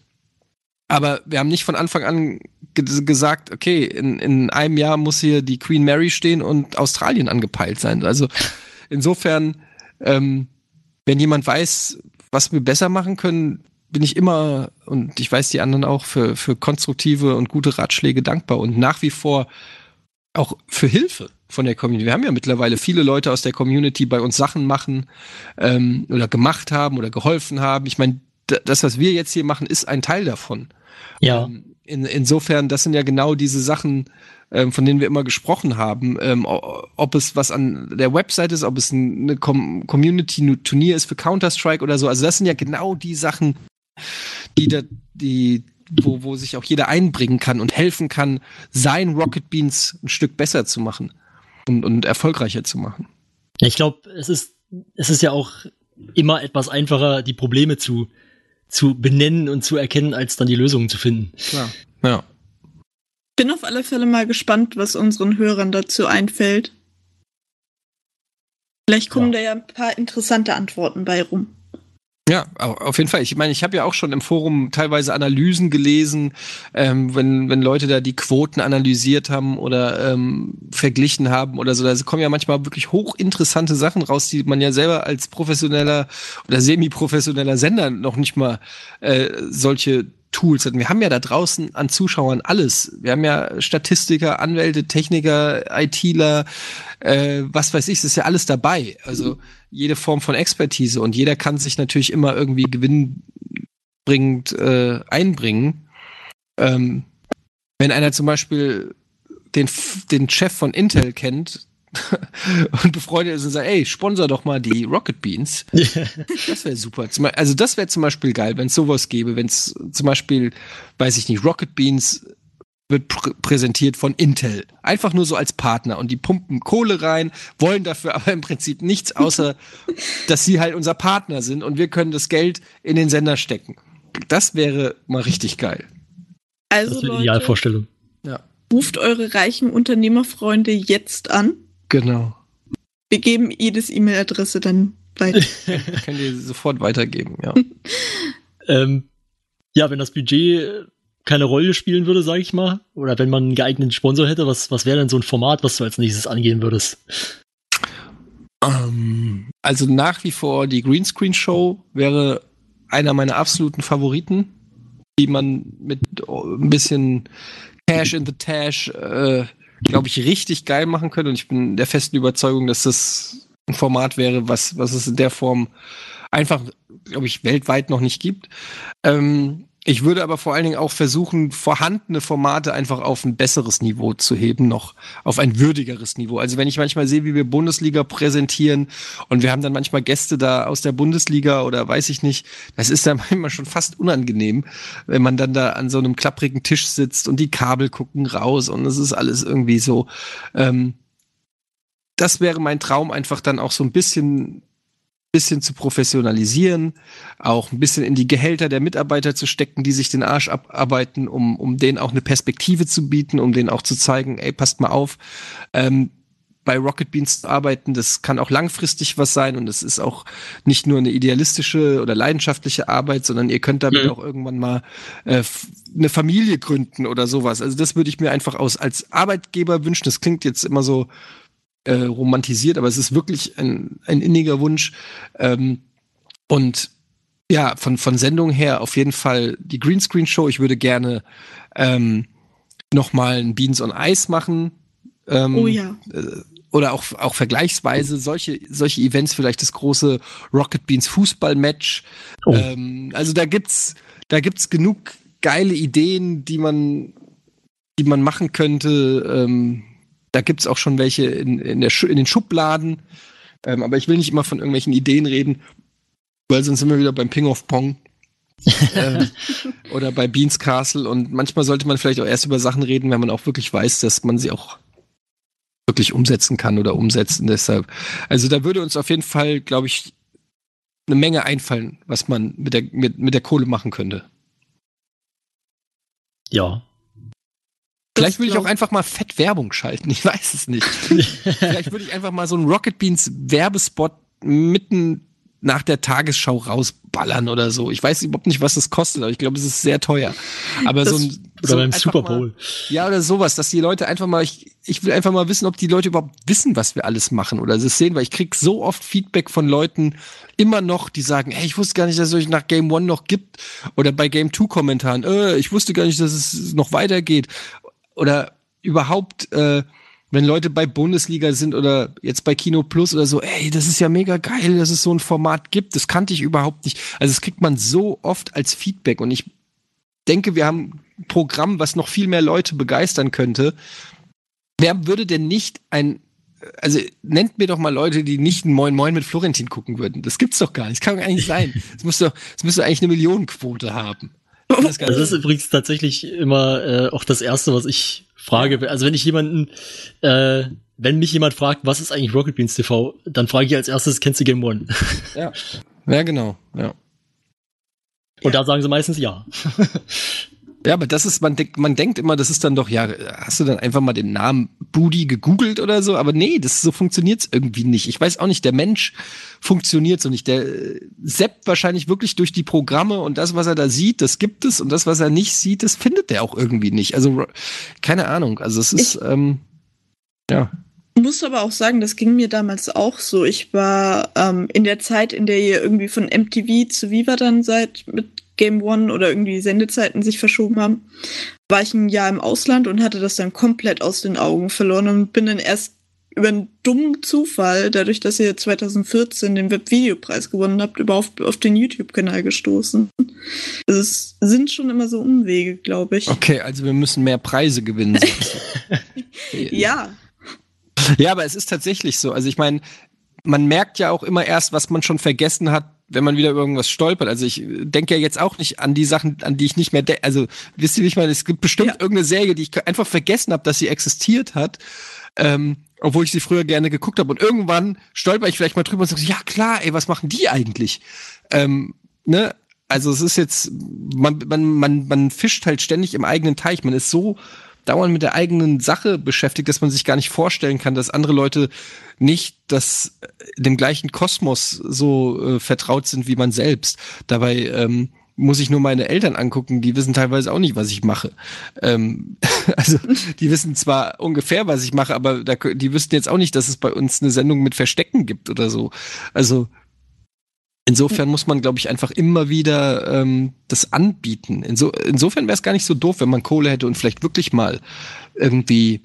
Aber wir haben nicht von Anfang an ge gesagt, okay, in, in einem Jahr muss hier die Queen Mary stehen und Australien angepeilt sein. Also insofern, ähm, wenn jemand weiß, was wir besser machen können, bin ich immer, und ich weiß die anderen auch, für, für konstruktive und gute Ratschläge dankbar und nach wie vor auch für Hilfe von der Community. Wir haben ja mittlerweile viele Leute aus der Community bei uns Sachen machen ähm, oder gemacht haben oder geholfen haben. Ich meine, das, was wir jetzt hier machen, ist ein Teil davon. Ja. Ähm, In, insofern, das sind ja genau diese Sachen, ähm, von denen wir immer gesprochen haben, ähm, ob es was an der Website ist, ob es eine Com Community-Turnier ist für Counter-Strike oder so. Also das sind ja genau die Sachen, die da, die, wo, wo sich auch jeder einbringen kann und helfen kann, sein Rocket Beans ein Stück besser zu machen und, und erfolgreicher zu machen. Ich glaube, es ist, es ist ja auch immer etwas einfacher, die Probleme zu, zu benennen und zu erkennen, als dann die Lösungen zu finden. Klar. Ja. Bin auf alle Fälle mal gespannt, was unseren Hörern dazu einfällt. Vielleicht kommen ja. da ja ein paar interessante Antworten bei rum. Ja, auf jeden Fall. Ich meine, ich habe ja auch schon im Forum teilweise Analysen gelesen, ähm, wenn, wenn Leute da die Quoten analysiert haben oder ähm, verglichen haben oder so. Da kommen ja manchmal wirklich hochinteressante Sachen raus, die man ja selber als professioneller oder semi-professioneller Sender noch nicht mal äh, solche Tools hatten. Wir haben ja da draußen an Zuschauern alles. Wir haben ja Statistiker, Anwälte, Techniker, ITler, äh, was weiß ich, es ist ja alles dabei. Also jede Form von Expertise und jeder kann sich natürlich immer irgendwie gewinnbringend äh, einbringen. Ähm, wenn einer zum Beispiel den, den Chef von Intel kennt, und befreundet ist und sagt, ey, sponsor doch mal die Rocket Beans. das wäre super. Also das wäre zum Beispiel geil, wenn es sowas gäbe, wenn es zum Beispiel, weiß ich nicht, Rocket Beans wird pr präsentiert von Intel. Einfach nur so als Partner und die pumpen Kohle rein, wollen dafür aber im Prinzip nichts, außer dass sie halt unser Partner sind und wir können das Geld in den Sender stecken. Das wäre mal richtig geil. Also das ist eine Idealvorstellung. Ja. Ruft eure reichen Unternehmerfreunde jetzt an Genau. Wir geben jedes E-Mail-Adresse dann weiter. Können die sofort weitergeben, ja. ähm, ja, wenn das Budget keine Rolle spielen würde, sage ich mal, oder wenn man einen geeigneten Sponsor hätte, was, was wäre denn so ein Format, was du als nächstes angehen würdest? Um, ähm, also nach wie vor die Greenscreen Show wäre einer meiner absoluten Favoriten, die man mit ein bisschen Cash in the Tash äh, glaube ich, richtig geil machen können. Und ich bin der festen Überzeugung, dass das ein Format wäre, was, was es in der Form einfach, glaube ich, weltweit noch nicht gibt. Ähm, ich würde aber vor allen Dingen auch versuchen, vorhandene Formate einfach auf ein besseres Niveau zu heben, noch auf ein würdigeres Niveau. Also wenn ich manchmal sehe, wie wir Bundesliga präsentieren und wir haben dann manchmal Gäste da aus der Bundesliga oder weiß ich nicht, das ist dann manchmal schon fast unangenehm, wenn man dann da an so einem klapprigen Tisch sitzt und die Kabel gucken raus und es ist alles irgendwie so. Ähm, das wäre mein Traum, einfach dann auch so ein bisschen bisschen zu professionalisieren, auch ein bisschen in die Gehälter der Mitarbeiter zu stecken, die sich den Arsch abarbeiten, um, um denen auch eine Perspektive zu bieten, um denen auch zu zeigen, ey, passt mal auf, ähm, bei Rocket Beans zu arbeiten, das kann auch langfristig was sein und es ist auch nicht nur eine idealistische oder leidenschaftliche Arbeit, sondern ihr könnt damit mhm. auch irgendwann mal äh, eine Familie gründen oder sowas. Also das würde ich mir einfach aus als Arbeitgeber wünschen. Das klingt jetzt immer so äh, romantisiert, aber es ist wirklich ein, ein inniger Wunsch. Ähm, und ja, von, von Sendung her auf jeden Fall die Greenscreen-Show. Ich würde gerne ähm, nochmal ein Beans on Ice machen. Ähm, oh ja. Äh, oder auch, auch vergleichsweise solche, solche Events, vielleicht das große Rocket Beans Fußball-Match. Oh. Ähm, also da gibt's, da gibt's genug geile Ideen, die man, die man machen könnte. Ähm, da gibt es auch schon welche in, in, der in den Schubladen. Ähm, aber ich will nicht immer von irgendwelchen Ideen reden, weil sonst sind wir wieder beim Ping of Pong. ähm, oder bei Beans Castle. Und manchmal sollte man vielleicht auch erst über Sachen reden, wenn man auch wirklich weiß, dass man sie auch wirklich umsetzen kann oder umsetzen. Deshalb, also da würde uns auf jeden Fall, glaube ich, eine Menge einfallen, was man mit der, mit, mit der Kohle machen könnte. Ja, Vielleicht würde ich auch einfach mal fett Werbung schalten. Ich weiß es nicht. Vielleicht würde ich einfach mal so einen Rocket Beans Werbespot mitten nach der Tagesschau rausballern oder so. Ich weiß überhaupt nicht, was das kostet, aber ich glaube, es ist sehr teuer. Aber das, so ein oder so beim Super Bowl. Mal, ja, oder sowas, dass die Leute einfach mal, ich, ich will einfach mal wissen, ob die Leute überhaupt wissen, was wir alles machen oder das sehen, weil ich krieg so oft Feedback von Leuten immer noch, die sagen, hey, ich wusste gar nicht, dass es euch nach Game One noch gibt oder bei Game Two Kommentaren, äh, ich wusste gar nicht, dass es noch weitergeht oder überhaupt, äh, wenn Leute bei Bundesliga sind oder jetzt bei Kino Plus oder so, ey, das ist ja mega geil, dass es so ein Format gibt. Das kannte ich überhaupt nicht. Also das kriegt man so oft als Feedback und ich denke, wir haben ein Programm, was noch viel mehr Leute begeistern könnte. wer würde denn nicht ein, also nennt mir doch mal Leute, die nicht ein Moin Moin mit Florentin gucken würden. Das gibt's doch gar nicht. Das kann doch gar nicht sein. Das müsste doch, das müsste eigentlich eine Millionenquote haben. Das, das ist übrigens tatsächlich immer äh, auch das Erste, was ich frage. Also wenn ich jemanden, äh, wenn mich jemand fragt, was ist eigentlich Rocket Beans TV, dann frage ich als erstes, kennst du Game One? Ja. Ja, genau. Ja. Und da sagen sie meistens ja. Ja, aber das ist, man, denkt, man denkt immer, das ist dann doch, ja, hast du dann einfach mal den Namen Budi gegoogelt oder so? Aber nee, das so funktioniert's irgendwie nicht. Ich weiß auch nicht, der Mensch funktioniert so nicht. Der äh, seppt wahrscheinlich wirklich durch die Programme und das, was er da sieht, das gibt es und das, was er nicht sieht, das findet er auch irgendwie nicht. Also keine Ahnung. Also es ist, ähm, ja. muss aber auch sagen, das ging mir damals auch so. Ich war ähm, in der Zeit, in der ihr irgendwie von MTV zu Viva dann seid mit Game One oder irgendwie Sendezeiten sich verschoben haben, war ich ein Jahr im Ausland und hatte das dann komplett aus den Augen verloren und bin dann erst über einen dummen Zufall, dadurch, dass ihr 2014 den Webvideopreis gewonnen habt, überhaupt auf den YouTube-Kanal gestoßen. Also es sind schon immer so Umwege, glaube ich. Okay, also wir müssen mehr Preise gewinnen. ja. Ja, aber es ist tatsächlich so. Also ich meine, man merkt ja auch immer erst, was man schon vergessen hat, wenn man wieder über irgendwas stolpert. Also ich denke ja jetzt auch nicht an die Sachen, an die ich nicht mehr denke. Also wisst ihr, wie ich meine? Es gibt bestimmt ja. irgendeine Serie, die ich einfach vergessen habe, dass sie existiert hat. Ähm, obwohl ich sie früher gerne geguckt habe. Und irgendwann stolper ich vielleicht mal drüber und sage, ja klar, ey, was machen die eigentlich? Ähm, ne? Also es ist jetzt, man, man, man, man fischt halt ständig im eigenen Teich. Man ist so dauernd mit der eigenen Sache beschäftigt, dass man sich gar nicht vorstellen kann, dass andere Leute nicht das äh, dem gleichen Kosmos so äh, vertraut sind wie man selbst. Dabei ähm, muss ich nur meine Eltern angucken, die wissen teilweise auch nicht, was ich mache. Ähm, also die wissen zwar ungefähr, was ich mache, aber da, die wüssten jetzt auch nicht, dass es bei uns eine Sendung mit Verstecken gibt oder so. Also Insofern muss man, glaube ich, einfach immer wieder ähm, das anbieten. Inso insofern wäre es gar nicht so doof, wenn man Kohle hätte und vielleicht wirklich mal irgendwie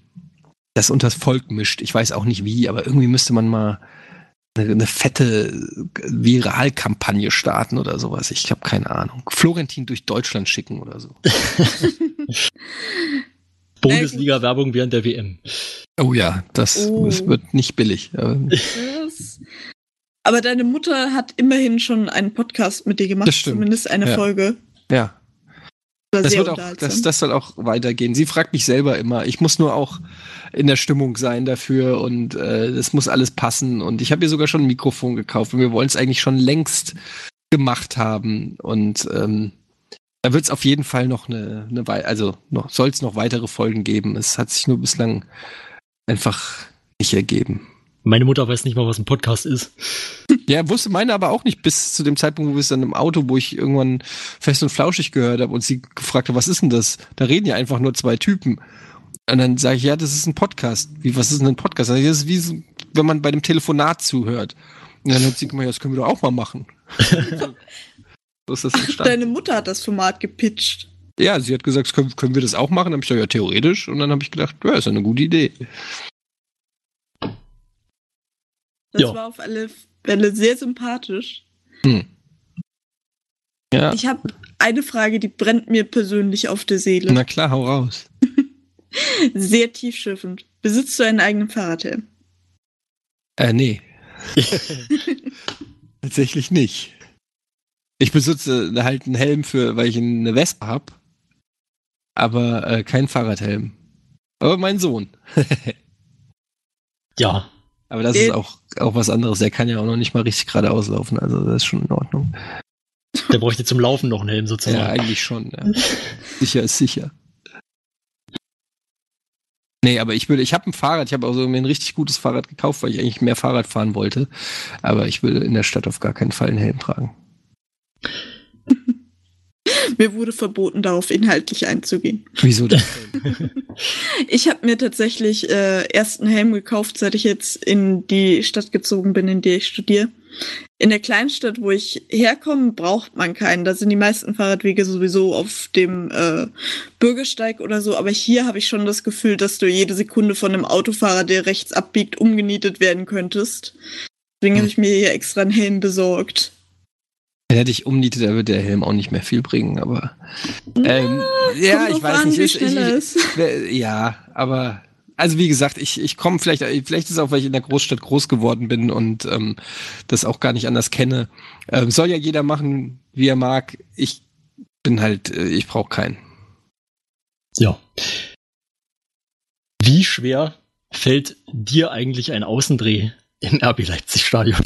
das unters Volk mischt. Ich weiß auch nicht wie, aber irgendwie müsste man mal eine, eine fette Viralkampagne starten oder sowas. Ich habe keine Ahnung. Florentin durch Deutschland schicken oder so. Bundesliga-Werbung während der WM. Oh ja, das, oh. das wird nicht billig. Aber deine Mutter hat immerhin schon einen Podcast mit dir gemacht, zumindest eine ja. Folge. Ja. Das, wird auch, das, das soll auch weitergehen. Sie fragt mich selber immer. Ich muss nur auch in der Stimmung sein dafür und äh, das muss alles passen. Und ich habe ihr sogar schon ein Mikrofon gekauft und wir wollen es eigentlich schon längst gemacht haben. Und ähm, da wird es auf jeden Fall noch eine, eine also noch soll es noch weitere Folgen geben. Es hat sich nur bislang einfach nicht ergeben. Meine Mutter weiß nicht mal, was ein Podcast ist. Ja, wusste meine aber auch nicht bis zu dem Zeitpunkt, wo wir es dann im Auto, wo ich irgendwann fest und flauschig gehört habe und sie gefragt hat, was ist denn das? Da reden ja einfach nur zwei Typen. Und dann sage ich, ja, das ist ein Podcast. Wie, was ist denn ein Podcast? Das ist wie, wenn man bei dem Telefonat zuhört. Und dann hat sie gemeint, das können wir doch auch mal machen. so ist das entstanden. Deine Mutter hat das Format gepitcht. Ja, sie hat gesagt, können, können wir das auch machen? Dann habe ich gesagt, ja, theoretisch. Und dann habe ich gedacht, ja, ist eine gute Idee. Das ja. war auf alle Fälle sehr sympathisch. Hm. Ja. Ich habe eine Frage, die brennt mir persönlich auf der Seele. Na klar, hau raus. sehr tiefschiffend. Besitzt du einen eigenen Fahrradhelm? Äh, nee. Tatsächlich nicht. Ich besitze halt einen Helm für, weil ich eine Wespe habe, aber äh, keinen Fahrradhelm. Aber mein Sohn. ja. Aber das ist auch, auch was anderes. Der kann ja auch noch nicht mal richtig geradeaus laufen. Also das ist schon in Ordnung. Der bräuchte zum Laufen noch einen Helm sozusagen. Ja, eigentlich schon. Ja. sicher ist sicher. Nee, aber ich würde, ich habe ein Fahrrad, ich habe also mir ein richtig gutes Fahrrad gekauft, weil ich eigentlich mehr Fahrrad fahren wollte. Aber ich will in der Stadt auf gar keinen Fall einen Helm tragen. Mir wurde verboten, darauf inhaltlich einzugehen. Wieso denn? ich habe mir tatsächlich äh, erst einen Helm gekauft, seit ich jetzt in die Stadt gezogen bin, in der ich studiere. In der Kleinstadt, wo ich herkomme, braucht man keinen. Da sind die meisten Fahrradwege sowieso auf dem äh, Bürgersteig oder so. Aber hier habe ich schon das Gefühl, dass du jede Sekunde von einem Autofahrer, der rechts abbiegt, umgenietet werden könntest. Deswegen habe ich mir hier extra einen Helm besorgt. Hätte ich umnietet, da würde der Helm auch nicht mehr viel bringen, aber ähm, ja, ja ich weiß an, nicht. Ist, ich, ich, ja, aber also wie gesagt, ich, ich komme vielleicht, vielleicht ist es auch, weil ich in der Großstadt groß geworden bin und ähm, das auch gar nicht anders kenne. Ähm, soll ja jeder machen, wie er mag. Ich bin halt, äh, ich brauche keinen. Ja. Wie schwer fällt dir eigentlich ein Außendreh im RB Leipzig Stadion?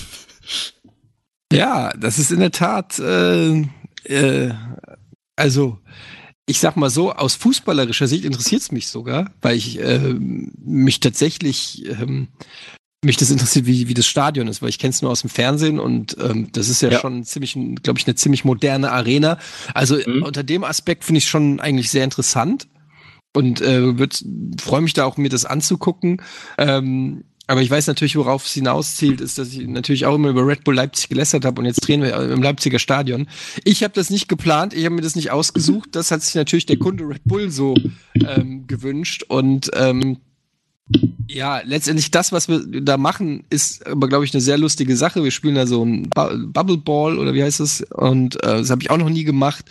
Ja, das ist in der Tat, äh, äh, also ich sag mal so, aus fußballerischer Sicht interessiert es mich sogar, weil ich äh, mich tatsächlich ähm, mich das interessiert, wie, wie das Stadion ist, weil ich kenne es nur aus dem Fernsehen und ähm, das ist ja, ja. schon ziemlich, glaube ich, eine ziemlich moderne Arena. Also mhm. unter dem Aspekt finde ich schon eigentlich sehr interessant und äh, freue mich da auch, mir das anzugucken. Ähm, aber ich weiß natürlich, worauf es hinauszielt, ist, dass ich natürlich auch immer über Red Bull Leipzig gelästert habe und jetzt drehen wir im Leipziger Stadion. Ich habe das nicht geplant, ich habe mir das nicht ausgesucht. Das hat sich natürlich der Kunde Red Bull so ähm, gewünscht. Und ähm, ja, letztendlich das, was wir da machen, ist aber, glaube ich, eine sehr lustige Sache. Wir spielen da so ein Bubble Ball oder wie heißt das? Und äh, das habe ich auch noch nie gemacht.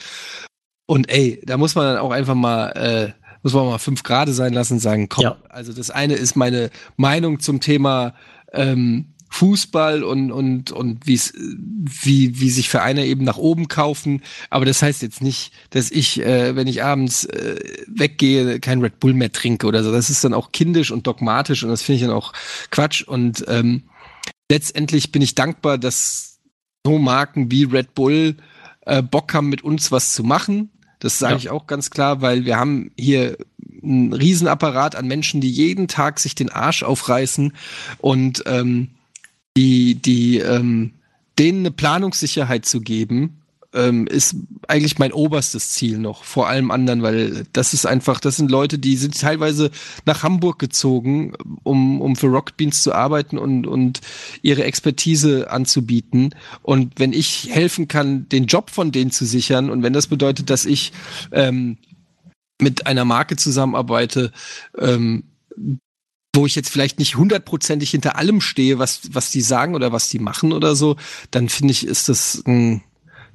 Und ey, da muss man dann auch einfach mal äh, muss man mal fünf Grade sein lassen und sagen, komm, ja. also das eine ist meine Meinung zum Thema ähm, Fußball und und und wie's, wie wie sich Vereine eben nach oben kaufen, aber das heißt jetzt nicht, dass ich, äh, wenn ich abends äh, weggehe, kein Red Bull mehr trinke oder so. Das ist dann auch kindisch und dogmatisch und das finde ich dann auch Quatsch und ähm, letztendlich bin ich dankbar, dass so Marken wie Red Bull äh, Bock haben, mit uns was zu machen das sage ja. ich auch ganz klar, weil wir haben hier einen Riesenapparat an Menschen, die jeden Tag sich den Arsch aufreißen und ähm, die, die ähm, denen eine Planungssicherheit zu geben, ähm, ist eigentlich mein oberstes Ziel noch, vor allem anderen, weil das ist einfach, das sind Leute, die sind teilweise nach Hamburg gezogen, um, um für Rocket Beans zu arbeiten und, und ihre Expertise anzubieten. Und wenn ich helfen kann, den Job von denen zu sichern und wenn das bedeutet, dass ich ähm, mit einer Marke zusammenarbeite, ähm, wo ich jetzt vielleicht nicht hundertprozentig hinter allem stehe, was, was die sagen oder was die machen oder so, dann finde ich, ist das ein,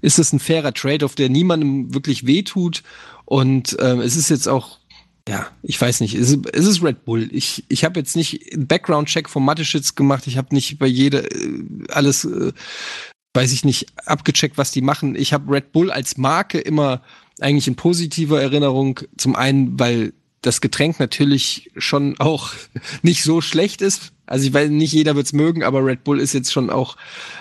ist es ein fairer Trade-off, der niemandem wirklich wehtut. Und ähm, es ist jetzt auch, ja, ich weiß nicht, es ist, es ist Red Bull. Ich, ich habe jetzt nicht einen Background-Check vom Mateschitz gemacht. Ich habe nicht bei jeder äh, alles, äh, weiß ich nicht, abgecheckt, was die machen. Ich habe Red Bull als Marke immer eigentlich in positiver Erinnerung. Zum einen, weil das Getränk natürlich schon auch nicht so schlecht ist. Also ich weiß, nicht jeder wird's mögen, aber Red Bull ist jetzt schon auch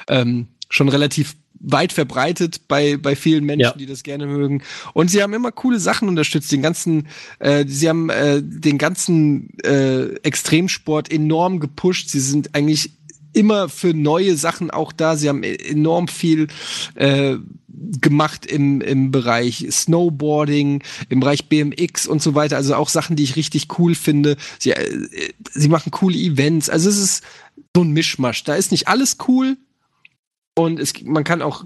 ähm, schon relativ weit verbreitet bei, bei vielen Menschen, ja. die das gerne mögen. Und sie haben immer coole Sachen unterstützt. Den ganzen, äh, sie haben äh, den ganzen äh, Extremsport enorm gepusht. Sie sind eigentlich immer für neue Sachen auch da. Sie haben e-, enorm viel äh, gemacht im, im Bereich Snowboarding, im Bereich BMX und so weiter. Also auch Sachen, die ich richtig cool finde. Sie, äh, sie machen coole Events. Also es ist so ein Mischmasch. Da ist nicht alles cool, und es, man kann auch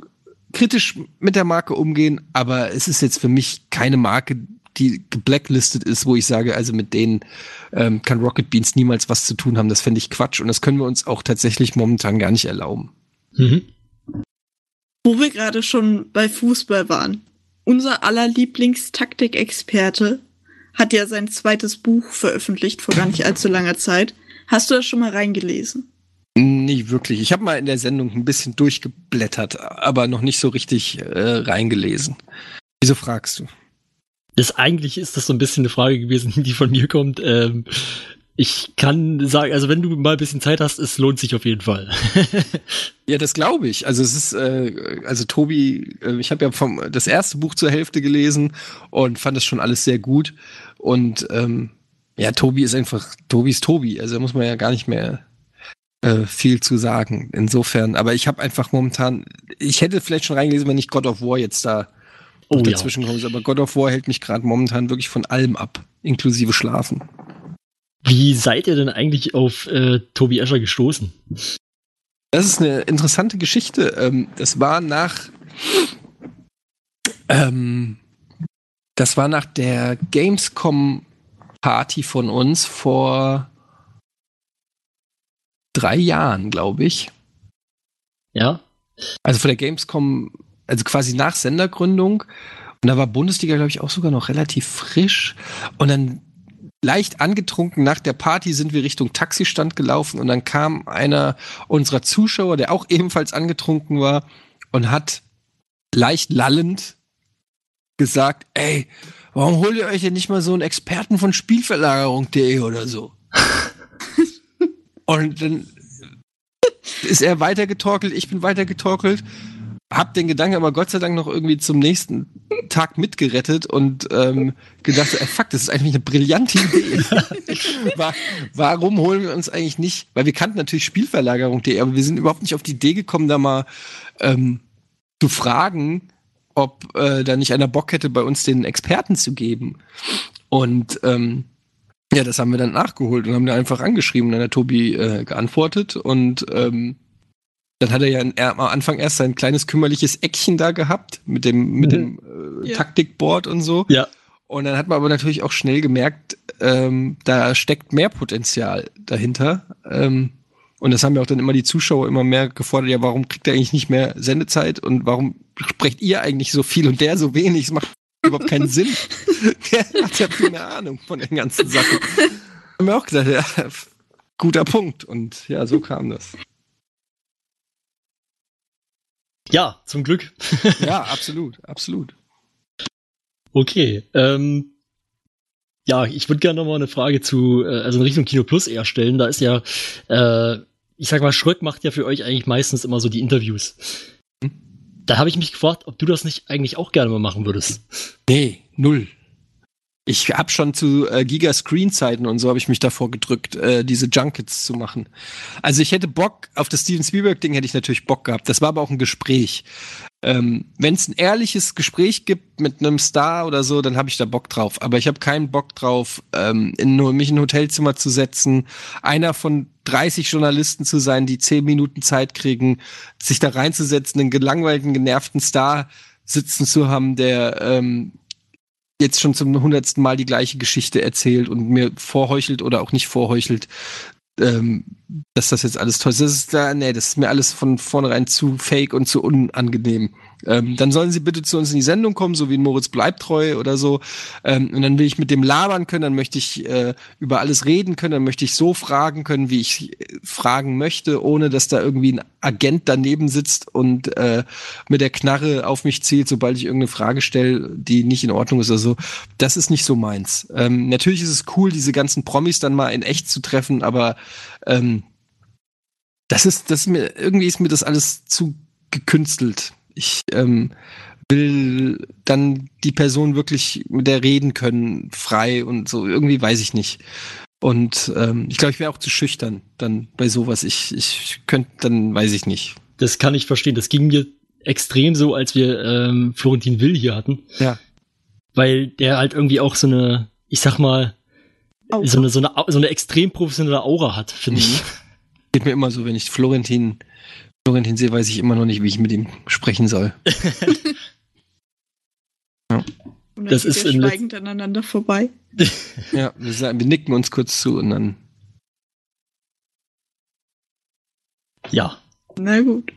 kritisch mit der Marke umgehen, aber es ist jetzt für mich keine Marke, die geblacklistet ist, wo ich sage, also mit denen ähm, kann Rocket Beans niemals was zu tun haben. Das fände ich Quatsch und das können wir uns auch tatsächlich momentan gar nicht erlauben. Mhm. Wo wir gerade schon bei Fußball waren. Unser aller Lieblingstaktikexperte hat ja sein zweites Buch veröffentlicht vor gar nicht allzu langer Zeit. Hast du das schon mal reingelesen? Nicht wirklich. Ich habe mal in der Sendung ein bisschen durchgeblättert, aber noch nicht so richtig äh, reingelesen. Wieso fragst du? Das eigentlich ist das so ein bisschen eine Frage gewesen, die von mir kommt. Ähm, ich kann sagen, also wenn du mal ein bisschen Zeit hast, es lohnt sich auf jeden Fall. ja, das glaube ich. Also es ist, äh, also Tobi, äh, ich habe ja vom das erste Buch zur Hälfte gelesen und fand das schon alles sehr gut. Und ähm, ja, Tobi ist einfach, Tobi ist Tobi. Also da muss man ja gar nicht mehr äh, viel zu sagen. Insofern, aber ich habe einfach momentan, ich hätte vielleicht schon reingelesen, wenn nicht God of War jetzt da oh, dazwischen ja. kommt, aber God of War hält mich gerade momentan wirklich von allem ab, inklusive Schlafen. Wie seid ihr denn eigentlich auf äh, Tobi Escher gestoßen? Das ist eine interessante Geschichte. Ähm, das war nach ähm, das war nach der Gamescom Party von uns vor drei Jahren, glaube ich. Ja. Also vor der Gamescom, also quasi nach Sendergründung. Und da war Bundesliga, glaube ich, auch sogar noch relativ frisch. Und dann leicht angetrunken nach der Party sind wir Richtung Taxistand gelaufen und dann kam einer unserer Zuschauer, der auch ebenfalls angetrunken war und hat leicht lallend gesagt, ey, warum holt ihr euch denn nicht mal so einen Experten von Spielverlagerung.de oder so? und dann ist er weitergetorkelt, ich bin weitergetorkelt hab den Gedanken aber Gott sei Dank noch irgendwie zum nächsten Tag mitgerettet und ähm, gedacht, ey, fuck, das ist eigentlich eine brillante Idee. War, warum holen wir uns eigentlich nicht, weil wir kannten natürlich Spielverlagerung.de, aber wir sind überhaupt nicht auf die Idee gekommen, da mal ähm, zu fragen, ob äh, da nicht einer Bock hätte, bei uns den Experten zu geben. Und ähm, ja, das haben wir dann nachgeholt und haben da einfach angeschrieben. Dann hat Tobi äh, geantwortet und ähm, dann hat er ja am Anfang erst sein kleines kümmerliches Eckchen da gehabt mit dem, mit mhm. dem äh, ja. Taktikboard und so. Ja. Und dann hat man aber natürlich auch schnell gemerkt, ähm, da steckt mehr Potenzial dahinter. Ähm, und das haben ja auch dann immer die Zuschauer immer mehr gefordert, ja, warum kriegt er eigentlich nicht mehr Sendezeit und warum sprecht ihr eigentlich so viel und der so wenig? Das macht überhaupt keinen Sinn. der hat ja viel mehr Ahnung von den ganzen Sachen. Haben wir auch gesagt, ja, guter Punkt. Und ja, so kam das. Ja, zum Glück. ja, absolut, absolut. Okay, ähm, ja, ich würde gerne noch mal eine Frage zu, äh, also in Richtung Kino Plus eher stellen. Da ist ja, äh, ich sag mal, Schröck macht ja für euch eigentlich meistens immer so die Interviews. Da habe ich mich gefragt, ob du das nicht eigentlich auch gerne mal machen würdest. Nee, null. Ich habe schon zu äh, Giga Screen Zeiten und so habe ich mich davor gedrückt, äh, diese Junkets zu machen. Also ich hätte Bock auf das Steven Spielberg Ding hätte ich natürlich Bock gehabt. Das war aber auch ein Gespräch. Ähm, Wenn es ein ehrliches Gespräch gibt mit einem Star oder so, dann habe ich da Bock drauf. Aber ich habe keinen Bock drauf, ähm, in, nur mich in ein Hotelzimmer zu setzen, einer von 30 Journalisten zu sein, die 10 Minuten Zeit kriegen, sich da reinzusetzen, einen gelangweilten, genervten Star sitzen zu haben, der ähm, jetzt schon zum hundertsten Mal die gleiche Geschichte erzählt und mir vorheuchelt oder auch nicht vorheuchelt, ähm, dass das jetzt alles toll ist. Das ist da, nee, das ist mir alles von vornherein zu fake und zu unangenehm. Ähm, dann sollen sie bitte zu uns in die Sendung kommen, so wie in Moritz bleibt treu oder so. Ähm, und dann will ich mit dem labern können, dann möchte ich äh, über alles reden können, dann möchte ich so fragen können, wie ich äh, fragen möchte, ohne dass da irgendwie ein Agent daneben sitzt und äh, mit der Knarre auf mich zielt, sobald ich irgendeine Frage stelle, die nicht in Ordnung ist oder so. Das ist nicht so meins. Ähm, natürlich ist es cool, diese ganzen Promis dann mal in echt zu treffen, aber ähm, das ist, das ist mir, irgendwie ist mir das alles zu gekünstelt. Ich ähm, will dann die Person wirklich mit der reden können, frei und so. Irgendwie weiß ich nicht. Und ähm, ich glaube, ich wäre auch zu schüchtern dann bei sowas. Ich, ich könnte, dann weiß ich nicht. Das kann ich verstehen. Das ging mir extrem so, als wir ähm, Florentin Will hier hatten. Ja. Weil der halt irgendwie auch so eine, ich sag mal, so eine, so eine, so eine extrem professionelle Aura hat, finde mhm. ich. Geht mir immer so, wenn ich Florentin Florentin sehe, weiß ich immer noch nicht, wie ich mit ihm sprechen soll. ja. Und das ist schweigend aneinander vorbei. ja, wir, sagen, wir nicken uns kurz zu und dann. Ja. Na gut.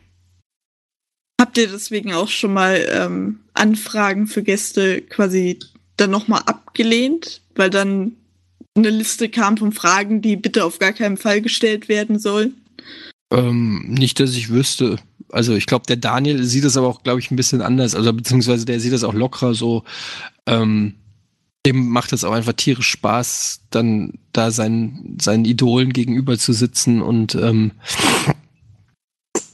Habt ihr deswegen auch schon mal ähm, Anfragen für Gäste quasi dann nochmal abgelehnt, weil dann eine Liste kam von Fragen, die bitte auf gar keinen Fall gestellt werden sollen? Ähm, nicht, dass ich wüsste. Also ich glaube, der Daniel sieht das aber auch, glaube ich, ein bisschen anders. Also beziehungsweise der sieht das auch lockerer so. Ähm, dem macht es auch einfach tierisch Spaß, dann da seinen, seinen Idolen gegenüber zu sitzen und ähm,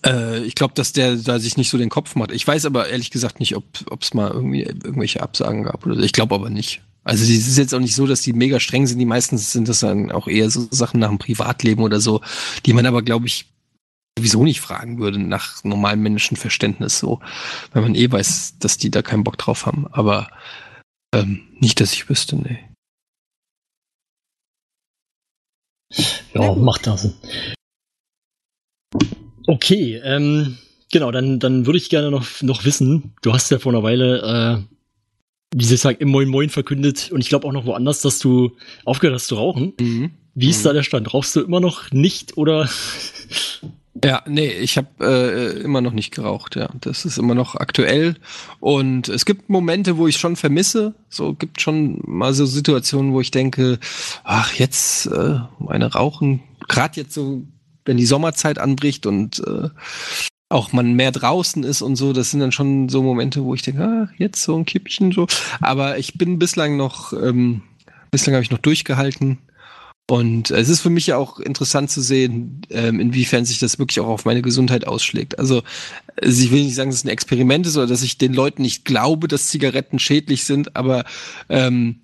äh, ich glaube, dass der da sich nicht so den Kopf macht. Ich weiß aber ehrlich gesagt nicht, ob es mal irgendwie irgendwelche Absagen gab oder so. Ich glaube aber nicht. Also es ist jetzt auch nicht so, dass die mega streng sind. Die meistens sind das dann auch eher so Sachen nach dem Privatleben oder so, die man aber, glaube ich, sowieso nicht fragen würde nach normalem Menschenverständnis so, wenn man eh weiß, dass die da keinen Bock drauf haben. Aber ähm, nicht, dass ich wüsste, nee. Ja, macht das. Okay, ähm, genau, dann, dann würde ich gerne noch, noch wissen, du hast ja vor einer Weile, äh, wie sie sagen, im Moin Moin verkündet und ich glaube auch noch woanders, dass du aufgehört hast zu rauchen. Mhm. Wie ist mhm. da der Stand? Rauchst du immer noch nicht oder Ja, nee, ich habe äh, immer noch nicht geraucht, ja. Das ist immer noch aktuell. Und es gibt Momente, wo ich schon vermisse. So gibt schon mal so Situationen, wo ich denke, ach, jetzt äh, meine Rauchen, gerade jetzt so, wenn die Sommerzeit anbricht und äh, auch man mehr draußen ist und so, das sind dann schon so Momente, wo ich denke, ah, jetzt so ein Kippchen so. Aber ich bin bislang noch, ähm, bislang habe ich noch durchgehalten und es ist für mich ja auch interessant zu sehen, ähm, inwiefern sich das wirklich auch auf meine Gesundheit ausschlägt. Also, also ich will nicht sagen, dass es ein Experiment ist oder dass ich den Leuten nicht glaube, dass Zigaretten schädlich sind, aber ähm,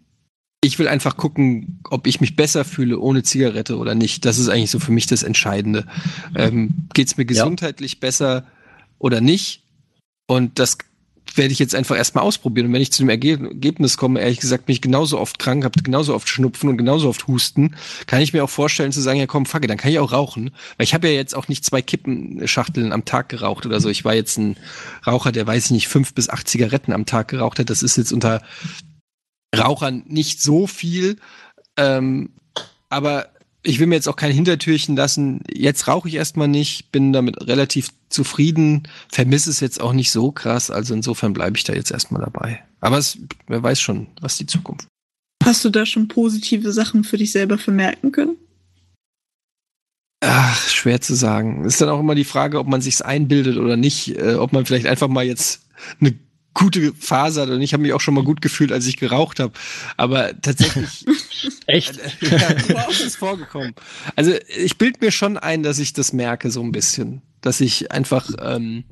ich will einfach gucken, ob ich mich besser fühle ohne Zigarette oder nicht. Das ist eigentlich so für mich das Entscheidende. Ähm, Geht es mir gesundheitlich ja. besser oder nicht? Und das werde ich jetzt einfach erstmal ausprobieren. Und wenn ich zu dem Ergebnis komme, ehrlich gesagt, bin ich genauso oft krank, habe genauso oft Schnupfen und genauso oft Husten, kann ich mir auch vorstellen zu sagen, ja komm, fuck dann kann ich auch rauchen. Weil ich habe ja jetzt auch nicht zwei Kippenschachteln am Tag geraucht oder so. Ich war jetzt ein Raucher, der weiß ich nicht, fünf bis acht Zigaretten am Tag geraucht hat. Das ist jetzt unter Rauchern nicht so viel. Ähm, aber ich will mir jetzt auch kein Hintertürchen lassen. Jetzt rauche ich erstmal nicht, bin damit relativ zufrieden, vermisse es jetzt auch nicht so krass. Also insofern bleibe ich da jetzt erstmal dabei. Aber es, wer weiß schon, was die Zukunft. Hast du da schon positive Sachen für dich selber vermerken können? Ach, schwer zu sagen. Ist dann auch immer die Frage, ob man sich's einbildet oder nicht, äh, ob man vielleicht einfach mal jetzt eine gute hat und ich habe mich auch schon mal gut gefühlt, als ich geraucht habe. Aber tatsächlich. Echt? ja, wow. ist vorgekommen. Also ich bild mir schon ein, dass ich das merke, so ein bisschen. Dass ich einfach ähm,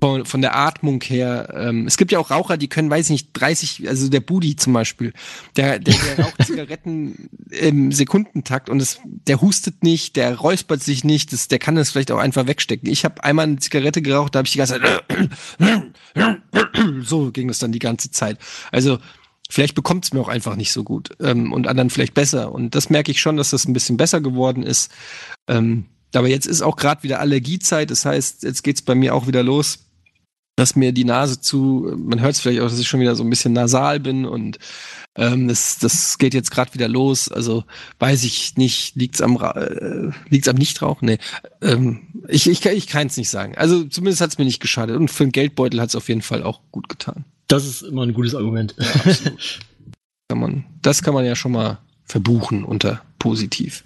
von, von der Atmung her, ähm, es gibt ja auch Raucher, die können, weiß ich nicht, 30, also der Budi zum Beispiel, der, der, der raucht Zigaretten im Sekundentakt und es, der hustet nicht, der räuspert sich nicht, das, der kann das vielleicht auch einfach wegstecken. Ich habe einmal eine Zigarette geraucht, da habe ich die ganze Zeit so ging es dann die ganze Zeit. Also vielleicht bekommt es mir auch einfach nicht so gut ähm, und anderen vielleicht besser. Und das merke ich schon, dass das ein bisschen besser geworden ist. Ähm, aber jetzt ist auch gerade wieder Allergiezeit, das heißt, jetzt geht's bei mir auch wieder los dass mir die Nase zu, man hört es vielleicht auch, dass ich schon wieder so ein bisschen nasal bin und ähm, das, das geht jetzt gerade wieder los. Also weiß ich nicht, liegt's am äh, liegt's am Nichtrauchen? Nee. Ähm, ich, ich, ich kann es nicht sagen. Also zumindest hat's mir nicht geschadet. Und für den Geldbeutel hat's auf jeden Fall auch gut getan. Das ist immer ein gutes Argument. Ja, absolut. kann man, das kann man ja schon mal verbuchen unter positiv.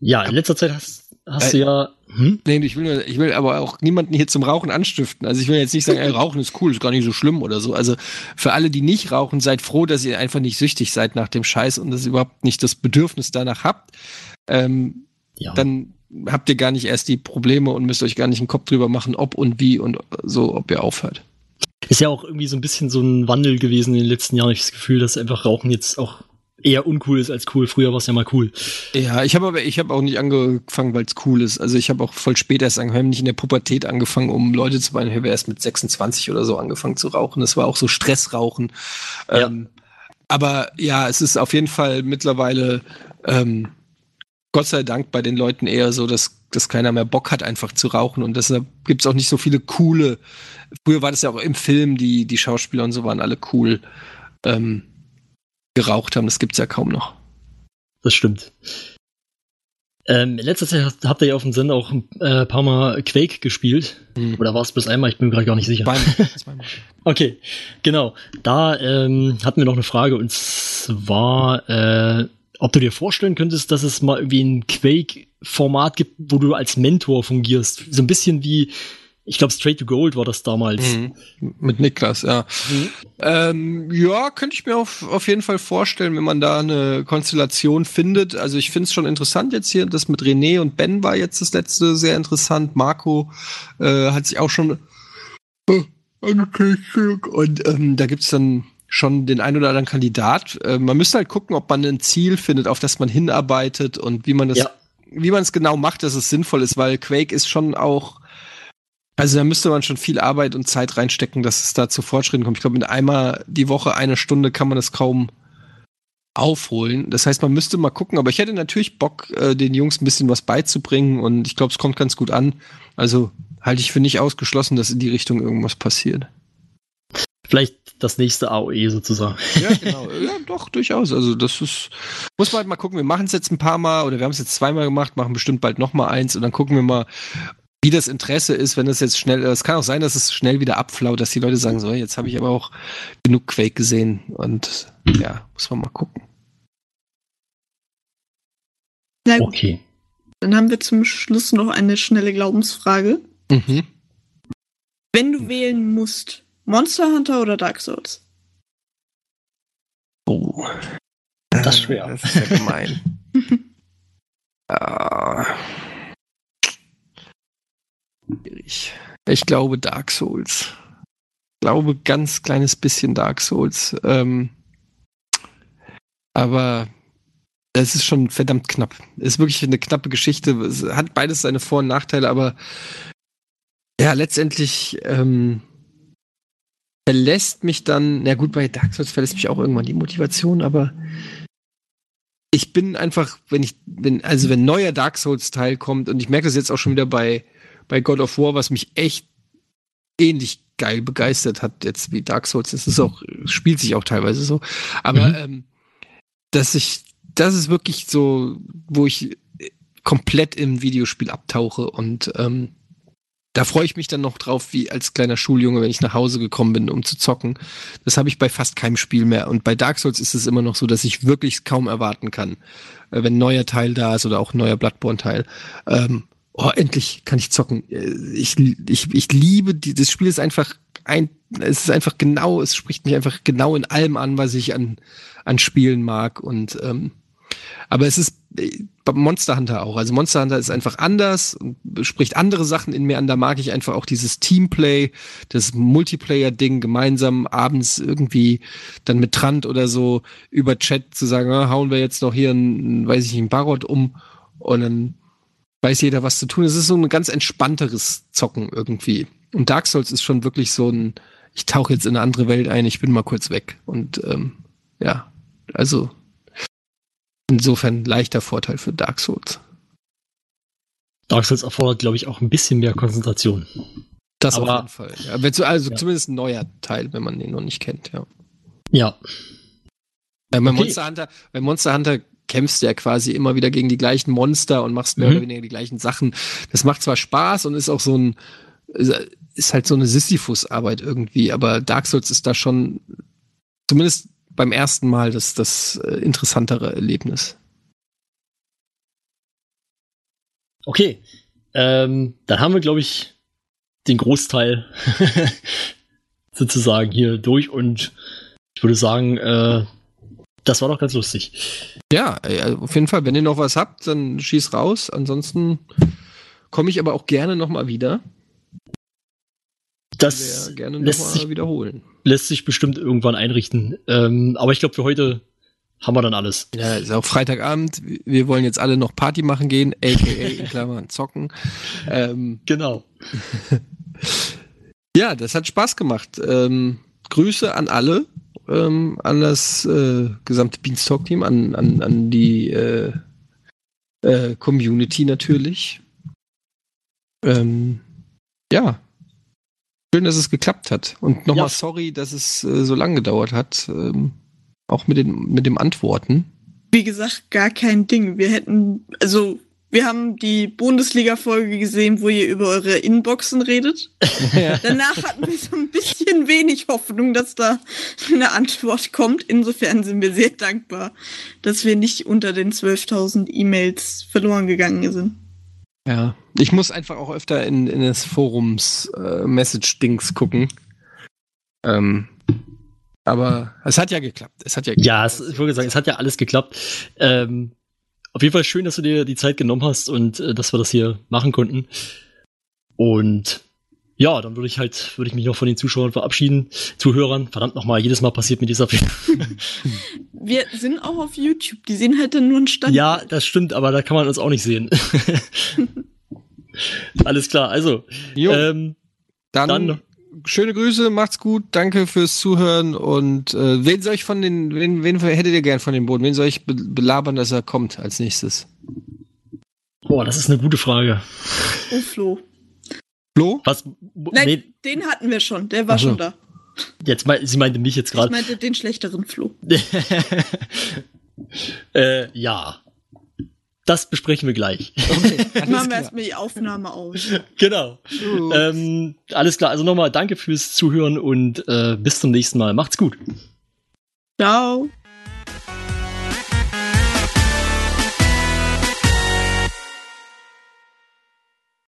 Ja, in letzter Zeit hast, hast du ja. Hm? Nee, ich will, ich will aber auch niemanden hier zum Rauchen anstiften. Also ich will jetzt nicht sagen, ey, Rauchen ist cool, ist gar nicht so schlimm oder so. Also für alle, die nicht rauchen, seid froh, dass ihr einfach nicht süchtig seid nach dem Scheiß und dass ihr überhaupt nicht das Bedürfnis danach habt. Ähm, ja. Dann habt ihr gar nicht erst die Probleme und müsst euch gar nicht einen Kopf drüber machen, ob und wie und so, ob ihr aufhört. Ist ja auch irgendwie so ein bisschen so ein Wandel gewesen in den letzten Jahren. Ich habe das Gefühl, dass einfach Rauchen jetzt auch eher uncool ist als cool. Früher war es ja mal cool. Ja, ich habe aber ich habe auch nicht angefangen, weil es cool ist. Also ich habe auch voll spät erst angefangen, nicht in der Pubertät angefangen, um Leute zu meinen. Ich habe erst mit 26 oder so angefangen zu rauchen. Das war auch so Stressrauchen. Ja. Ähm, aber ja, es ist auf jeden Fall mittlerweile ähm, Gott sei Dank bei den Leuten eher so, dass, dass keiner mehr Bock hat, einfach zu rauchen. Und deshalb gibt es auch nicht so viele coole. Früher war das ja auch im Film, die, die Schauspieler und so waren alle cool. Ähm, geraucht haben. Das gibt's ja kaum noch. Das stimmt. Ähm, in letzter Zeit habt ihr ja auf dem Sender auch ein äh, paar Mal Quake gespielt. Hm. Oder war es bis einmal? Ich bin mir gerade gar nicht sicher. Zweimal. Zweimal. okay, genau. Da ähm, hatten wir noch eine Frage und zwar, äh, ob du dir vorstellen könntest, dass es mal irgendwie ein Quake-Format gibt, wo du als Mentor fungierst. So ein bisschen wie ich glaube, Straight to Gold war das damals. Mhm. Mit Niklas, ja. Mhm. Ähm, ja, könnte ich mir auf, auf jeden Fall vorstellen, wenn man da eine Konstellation findet. Also ich finde es schon interessant jetzt hier. Das mit René und Ben war jetzt das letzte sehr interessant. Marco äh, hat sich auch schon äh, angekündigt. Und ähm, da gibt's dann schon den ein oder anderen Kandidat. Äh, man müsste halt gucken, ob man ein Ziel findet, auf das man hinarbeitet und wie man das, ja. wie man es genau macht, dass es sinnvoll ist, weil Quake ist schon auch also da müsste man schon viel Arbeit und Zeit reinstecken, dass es da zu Fortschritten kommt. Ich glaube, mit einmal die Woche eine Stunde kann man das kaum aufholen. Das heißt, man müsste mal gucken, aber ich hätte natürlich Bock, äh, den Jungs ein bisschen was beizubringen und ich glaube, es kommt ganz gut an. Also halte ich für nicht ausgeschlossen, dass in die Richtung irgendwas passiert. Vielleicht das nächste AOE sozusagen. Ja, genau. ja, doch, durchaus. Also das ist, muss man halt mal gucken. Wir machen es jetzt ein paar Mal oder wir haben es jetzt zweimal gemacht, machen bestimmt bald noch mal eins und dann gucken wir mal, wie das Interesse ist, wenn es jetzt schnell, es kann auch sein, dass es schnell wieder abflaut, dass die Leute sagen, so, jetzt habe ich aber auch genug Quake gesehen und ja, muss man mal gucken. Na gut, Okay. dann haben wir zum Schluss noch eine schnelle Glaubensfrage. Mhm. Wenn du wählen musst, Monster Hunter oder Dark Souls? Oh. Das ist schwer. Das ist ja gemein. Ah. Schwierig. Ich glaube Dark Souls. Ich glaube ganz kleines bisschen Dark Souls. Ähm, aber es ist schon verdammt knapp. Es ist wirklich eine knappe Geschichte. Es hat beides seine Vor- und Nachteile, aber ja, letztendlich ähm, verlässt mich dann, na gut, bei Dark Souls verlässt mich auch irgendwann die Motivation, aber ich bin einfach, wenn ich, wenn, also wenn neuer Dark Souls-Teil kommt, und ich merke das jetzt auch schon wieder bei, bei God of War, was mich echt ähnlich geil begeistert hat, jetzt wie Dark Souls. Das ist auch, spielt sich auch teilweise so. Aber Mhm. ähm, dass ich, das ist wirklich so, wo ich komplett im Videospiel abtauche und ähm, da freue ich mich dann noch drauf, wie als kleiner Schuljunge, wenn ich nach Hause gekommen bin, um zu zocken. Das habe ich bei fast keinem Spiel mehr. Und bei Dark Souls ist es immer noch so, dass ich wirklich kaum erwarten kann, äh, wenn ein neuer Teil da ist oder auch ein neuer Bloodborne-Teil. Ähm, oh, endlich kann ich zocken. Äh, Ich, ich, ich liebe, die, das Spiel ist einfach ein, es ist einfach genau, es spricht mich einfach genau in allem an, was ich an, an Spielen mag. Und ähm, aber es ist äh, Monster Hunter auch. Also Monster Hunter ist einfach anders und spricht andere Sachen in mir an. Da mag ich einfach auch dieses Teamplay, das Multiplayer-Ding gemeinsam abends irgendwie dann mit Trant oder so über Chat zu sagen, ah, hauen wir jetzt noch hier ein, weiß ich nicht, ein Barot um und dann weiß jeder, was zu tun. Es ist so ein ganz entspannteres Zocken irgendwie. Und Dark Souls ist schon wirklich so ein, ich tauche jetzt in eine andere Welt ein, ich bin mal kurz weg. Und ähm, ja, also insofern leichter Vorteil für Dark Souls. Dark Souls erfordert, glaube ich, auch ein bisschen mehr Konzentration. Das Aber- auf jeden Fall. Ja, wenn so, also Ja. zumindest ein neuer Teil, wenn man den noch nicht kennt, ja. Ja. Ja, bei Okay. Monster Hunter, bei Monster Hunter kämpfst du ja quasi immer wieder gegen die gleichen Monster und machst mehr Mhm. oder weniger die gleichen Sachen. Das macht zwar Spaß und ist auch so ein, ist halt so eine Sisyphus-Arbeit irgendwie, aber Dark Souls ist da schon, zumindest beim ersten Mal, das, das äh, interessantere Erlebnis. Okay. Ähm, dann haben wir, glaube ich, den Großteil sozusagen hier durch und ich würde sagen, äh, das war doch ganz lustig. Ja, äh, auf jeden Fall, wenn ihr noch was habt, dann schieß raus. Ansonsten komme ich aber auch gerne nochmal wieder. Das gerne lässt nochmal sich, wiederholen. lässt sich bestimmt irgendwann einrichten. Ähm, aber ich glaube, für heute haben wir dann alles. Ja, ist auch Freitagabend. Wir wollen jetzt alle noch Party machen gehen, aka in Klammern zocken. Ähm, Genau. ja, das hat Spaß gemacht. Ähm, Grüße an alle, ähm, an das äh, gesamte Beanstalk-Team, an, an, an die äh, äh, Community natürlich. Ähm, ja. Schön, dass es geklappt hat. Und nochmal Ja. sorry, dass es äh, so lange gedauert hat. Ähm, auch mit, den, mit dem Antworten. Wie gesagt, gar kein Ding. Wir hätten, also, wir haben die Bundesliga-Folge gesehen, wo ihr über eure Inboxen redet. Danach hatten wir so ein bisschen wenig Hoffnung, dass da eine Antwort kommt. Insofern sind wir sehr dankbar, dass wir nicht unter den 12.000 E-Mails verloren gegangen sind. Ja, ich muss einfach auch öfter in, in das Forums äh, Message-Dings gucken. Ähm, aber es hat ja geklappt. Es hat ja geklappt. Ja, es, ich würde sagen, es hat ja alles geklappt. Ähm, auf jeden Fall schön, dass du dir die Zeit genommen hast und äh, dass wir das hier machen konnten. Und ja, dann würde ich halt, würde ich mich noch von den Zuschauern verabschieden, Zuhörern. Verdammt nochmal, jedes Mal passiert mir dieser Fehler. Wir sind auch auf YouTube. Die sehen halt dann nur einen Stand. ja, das stimmt, aber da kann man uns auch nicht sehen. alles klar, also, Jo, ähm, dann, dann- schöne Grüße, macht's gut, danke fürs Zuhören und äh, wen soll ich von den, wen, wen hättet ihr gern von dem Boden? Wen soll ich be belabern, dass er kommt als nächstes? boah, das ist eine gute Frage. Oh, Flo. Flo? Was? Nein, Nee, den hatten wir schon. Der war so. schon da. Jetzt mein, sie meinte mich jetzt Ich gerade. meinte den schlechteren Flo. äh, ja. Das besprechen wir gleich. Machen wir erstmal die Aufnahme aus. genau. Ähm, alles klar. Also nochmal danke fürs Zuhören und äh, bis zum nächsten Mal. Macht's gut. Ciao.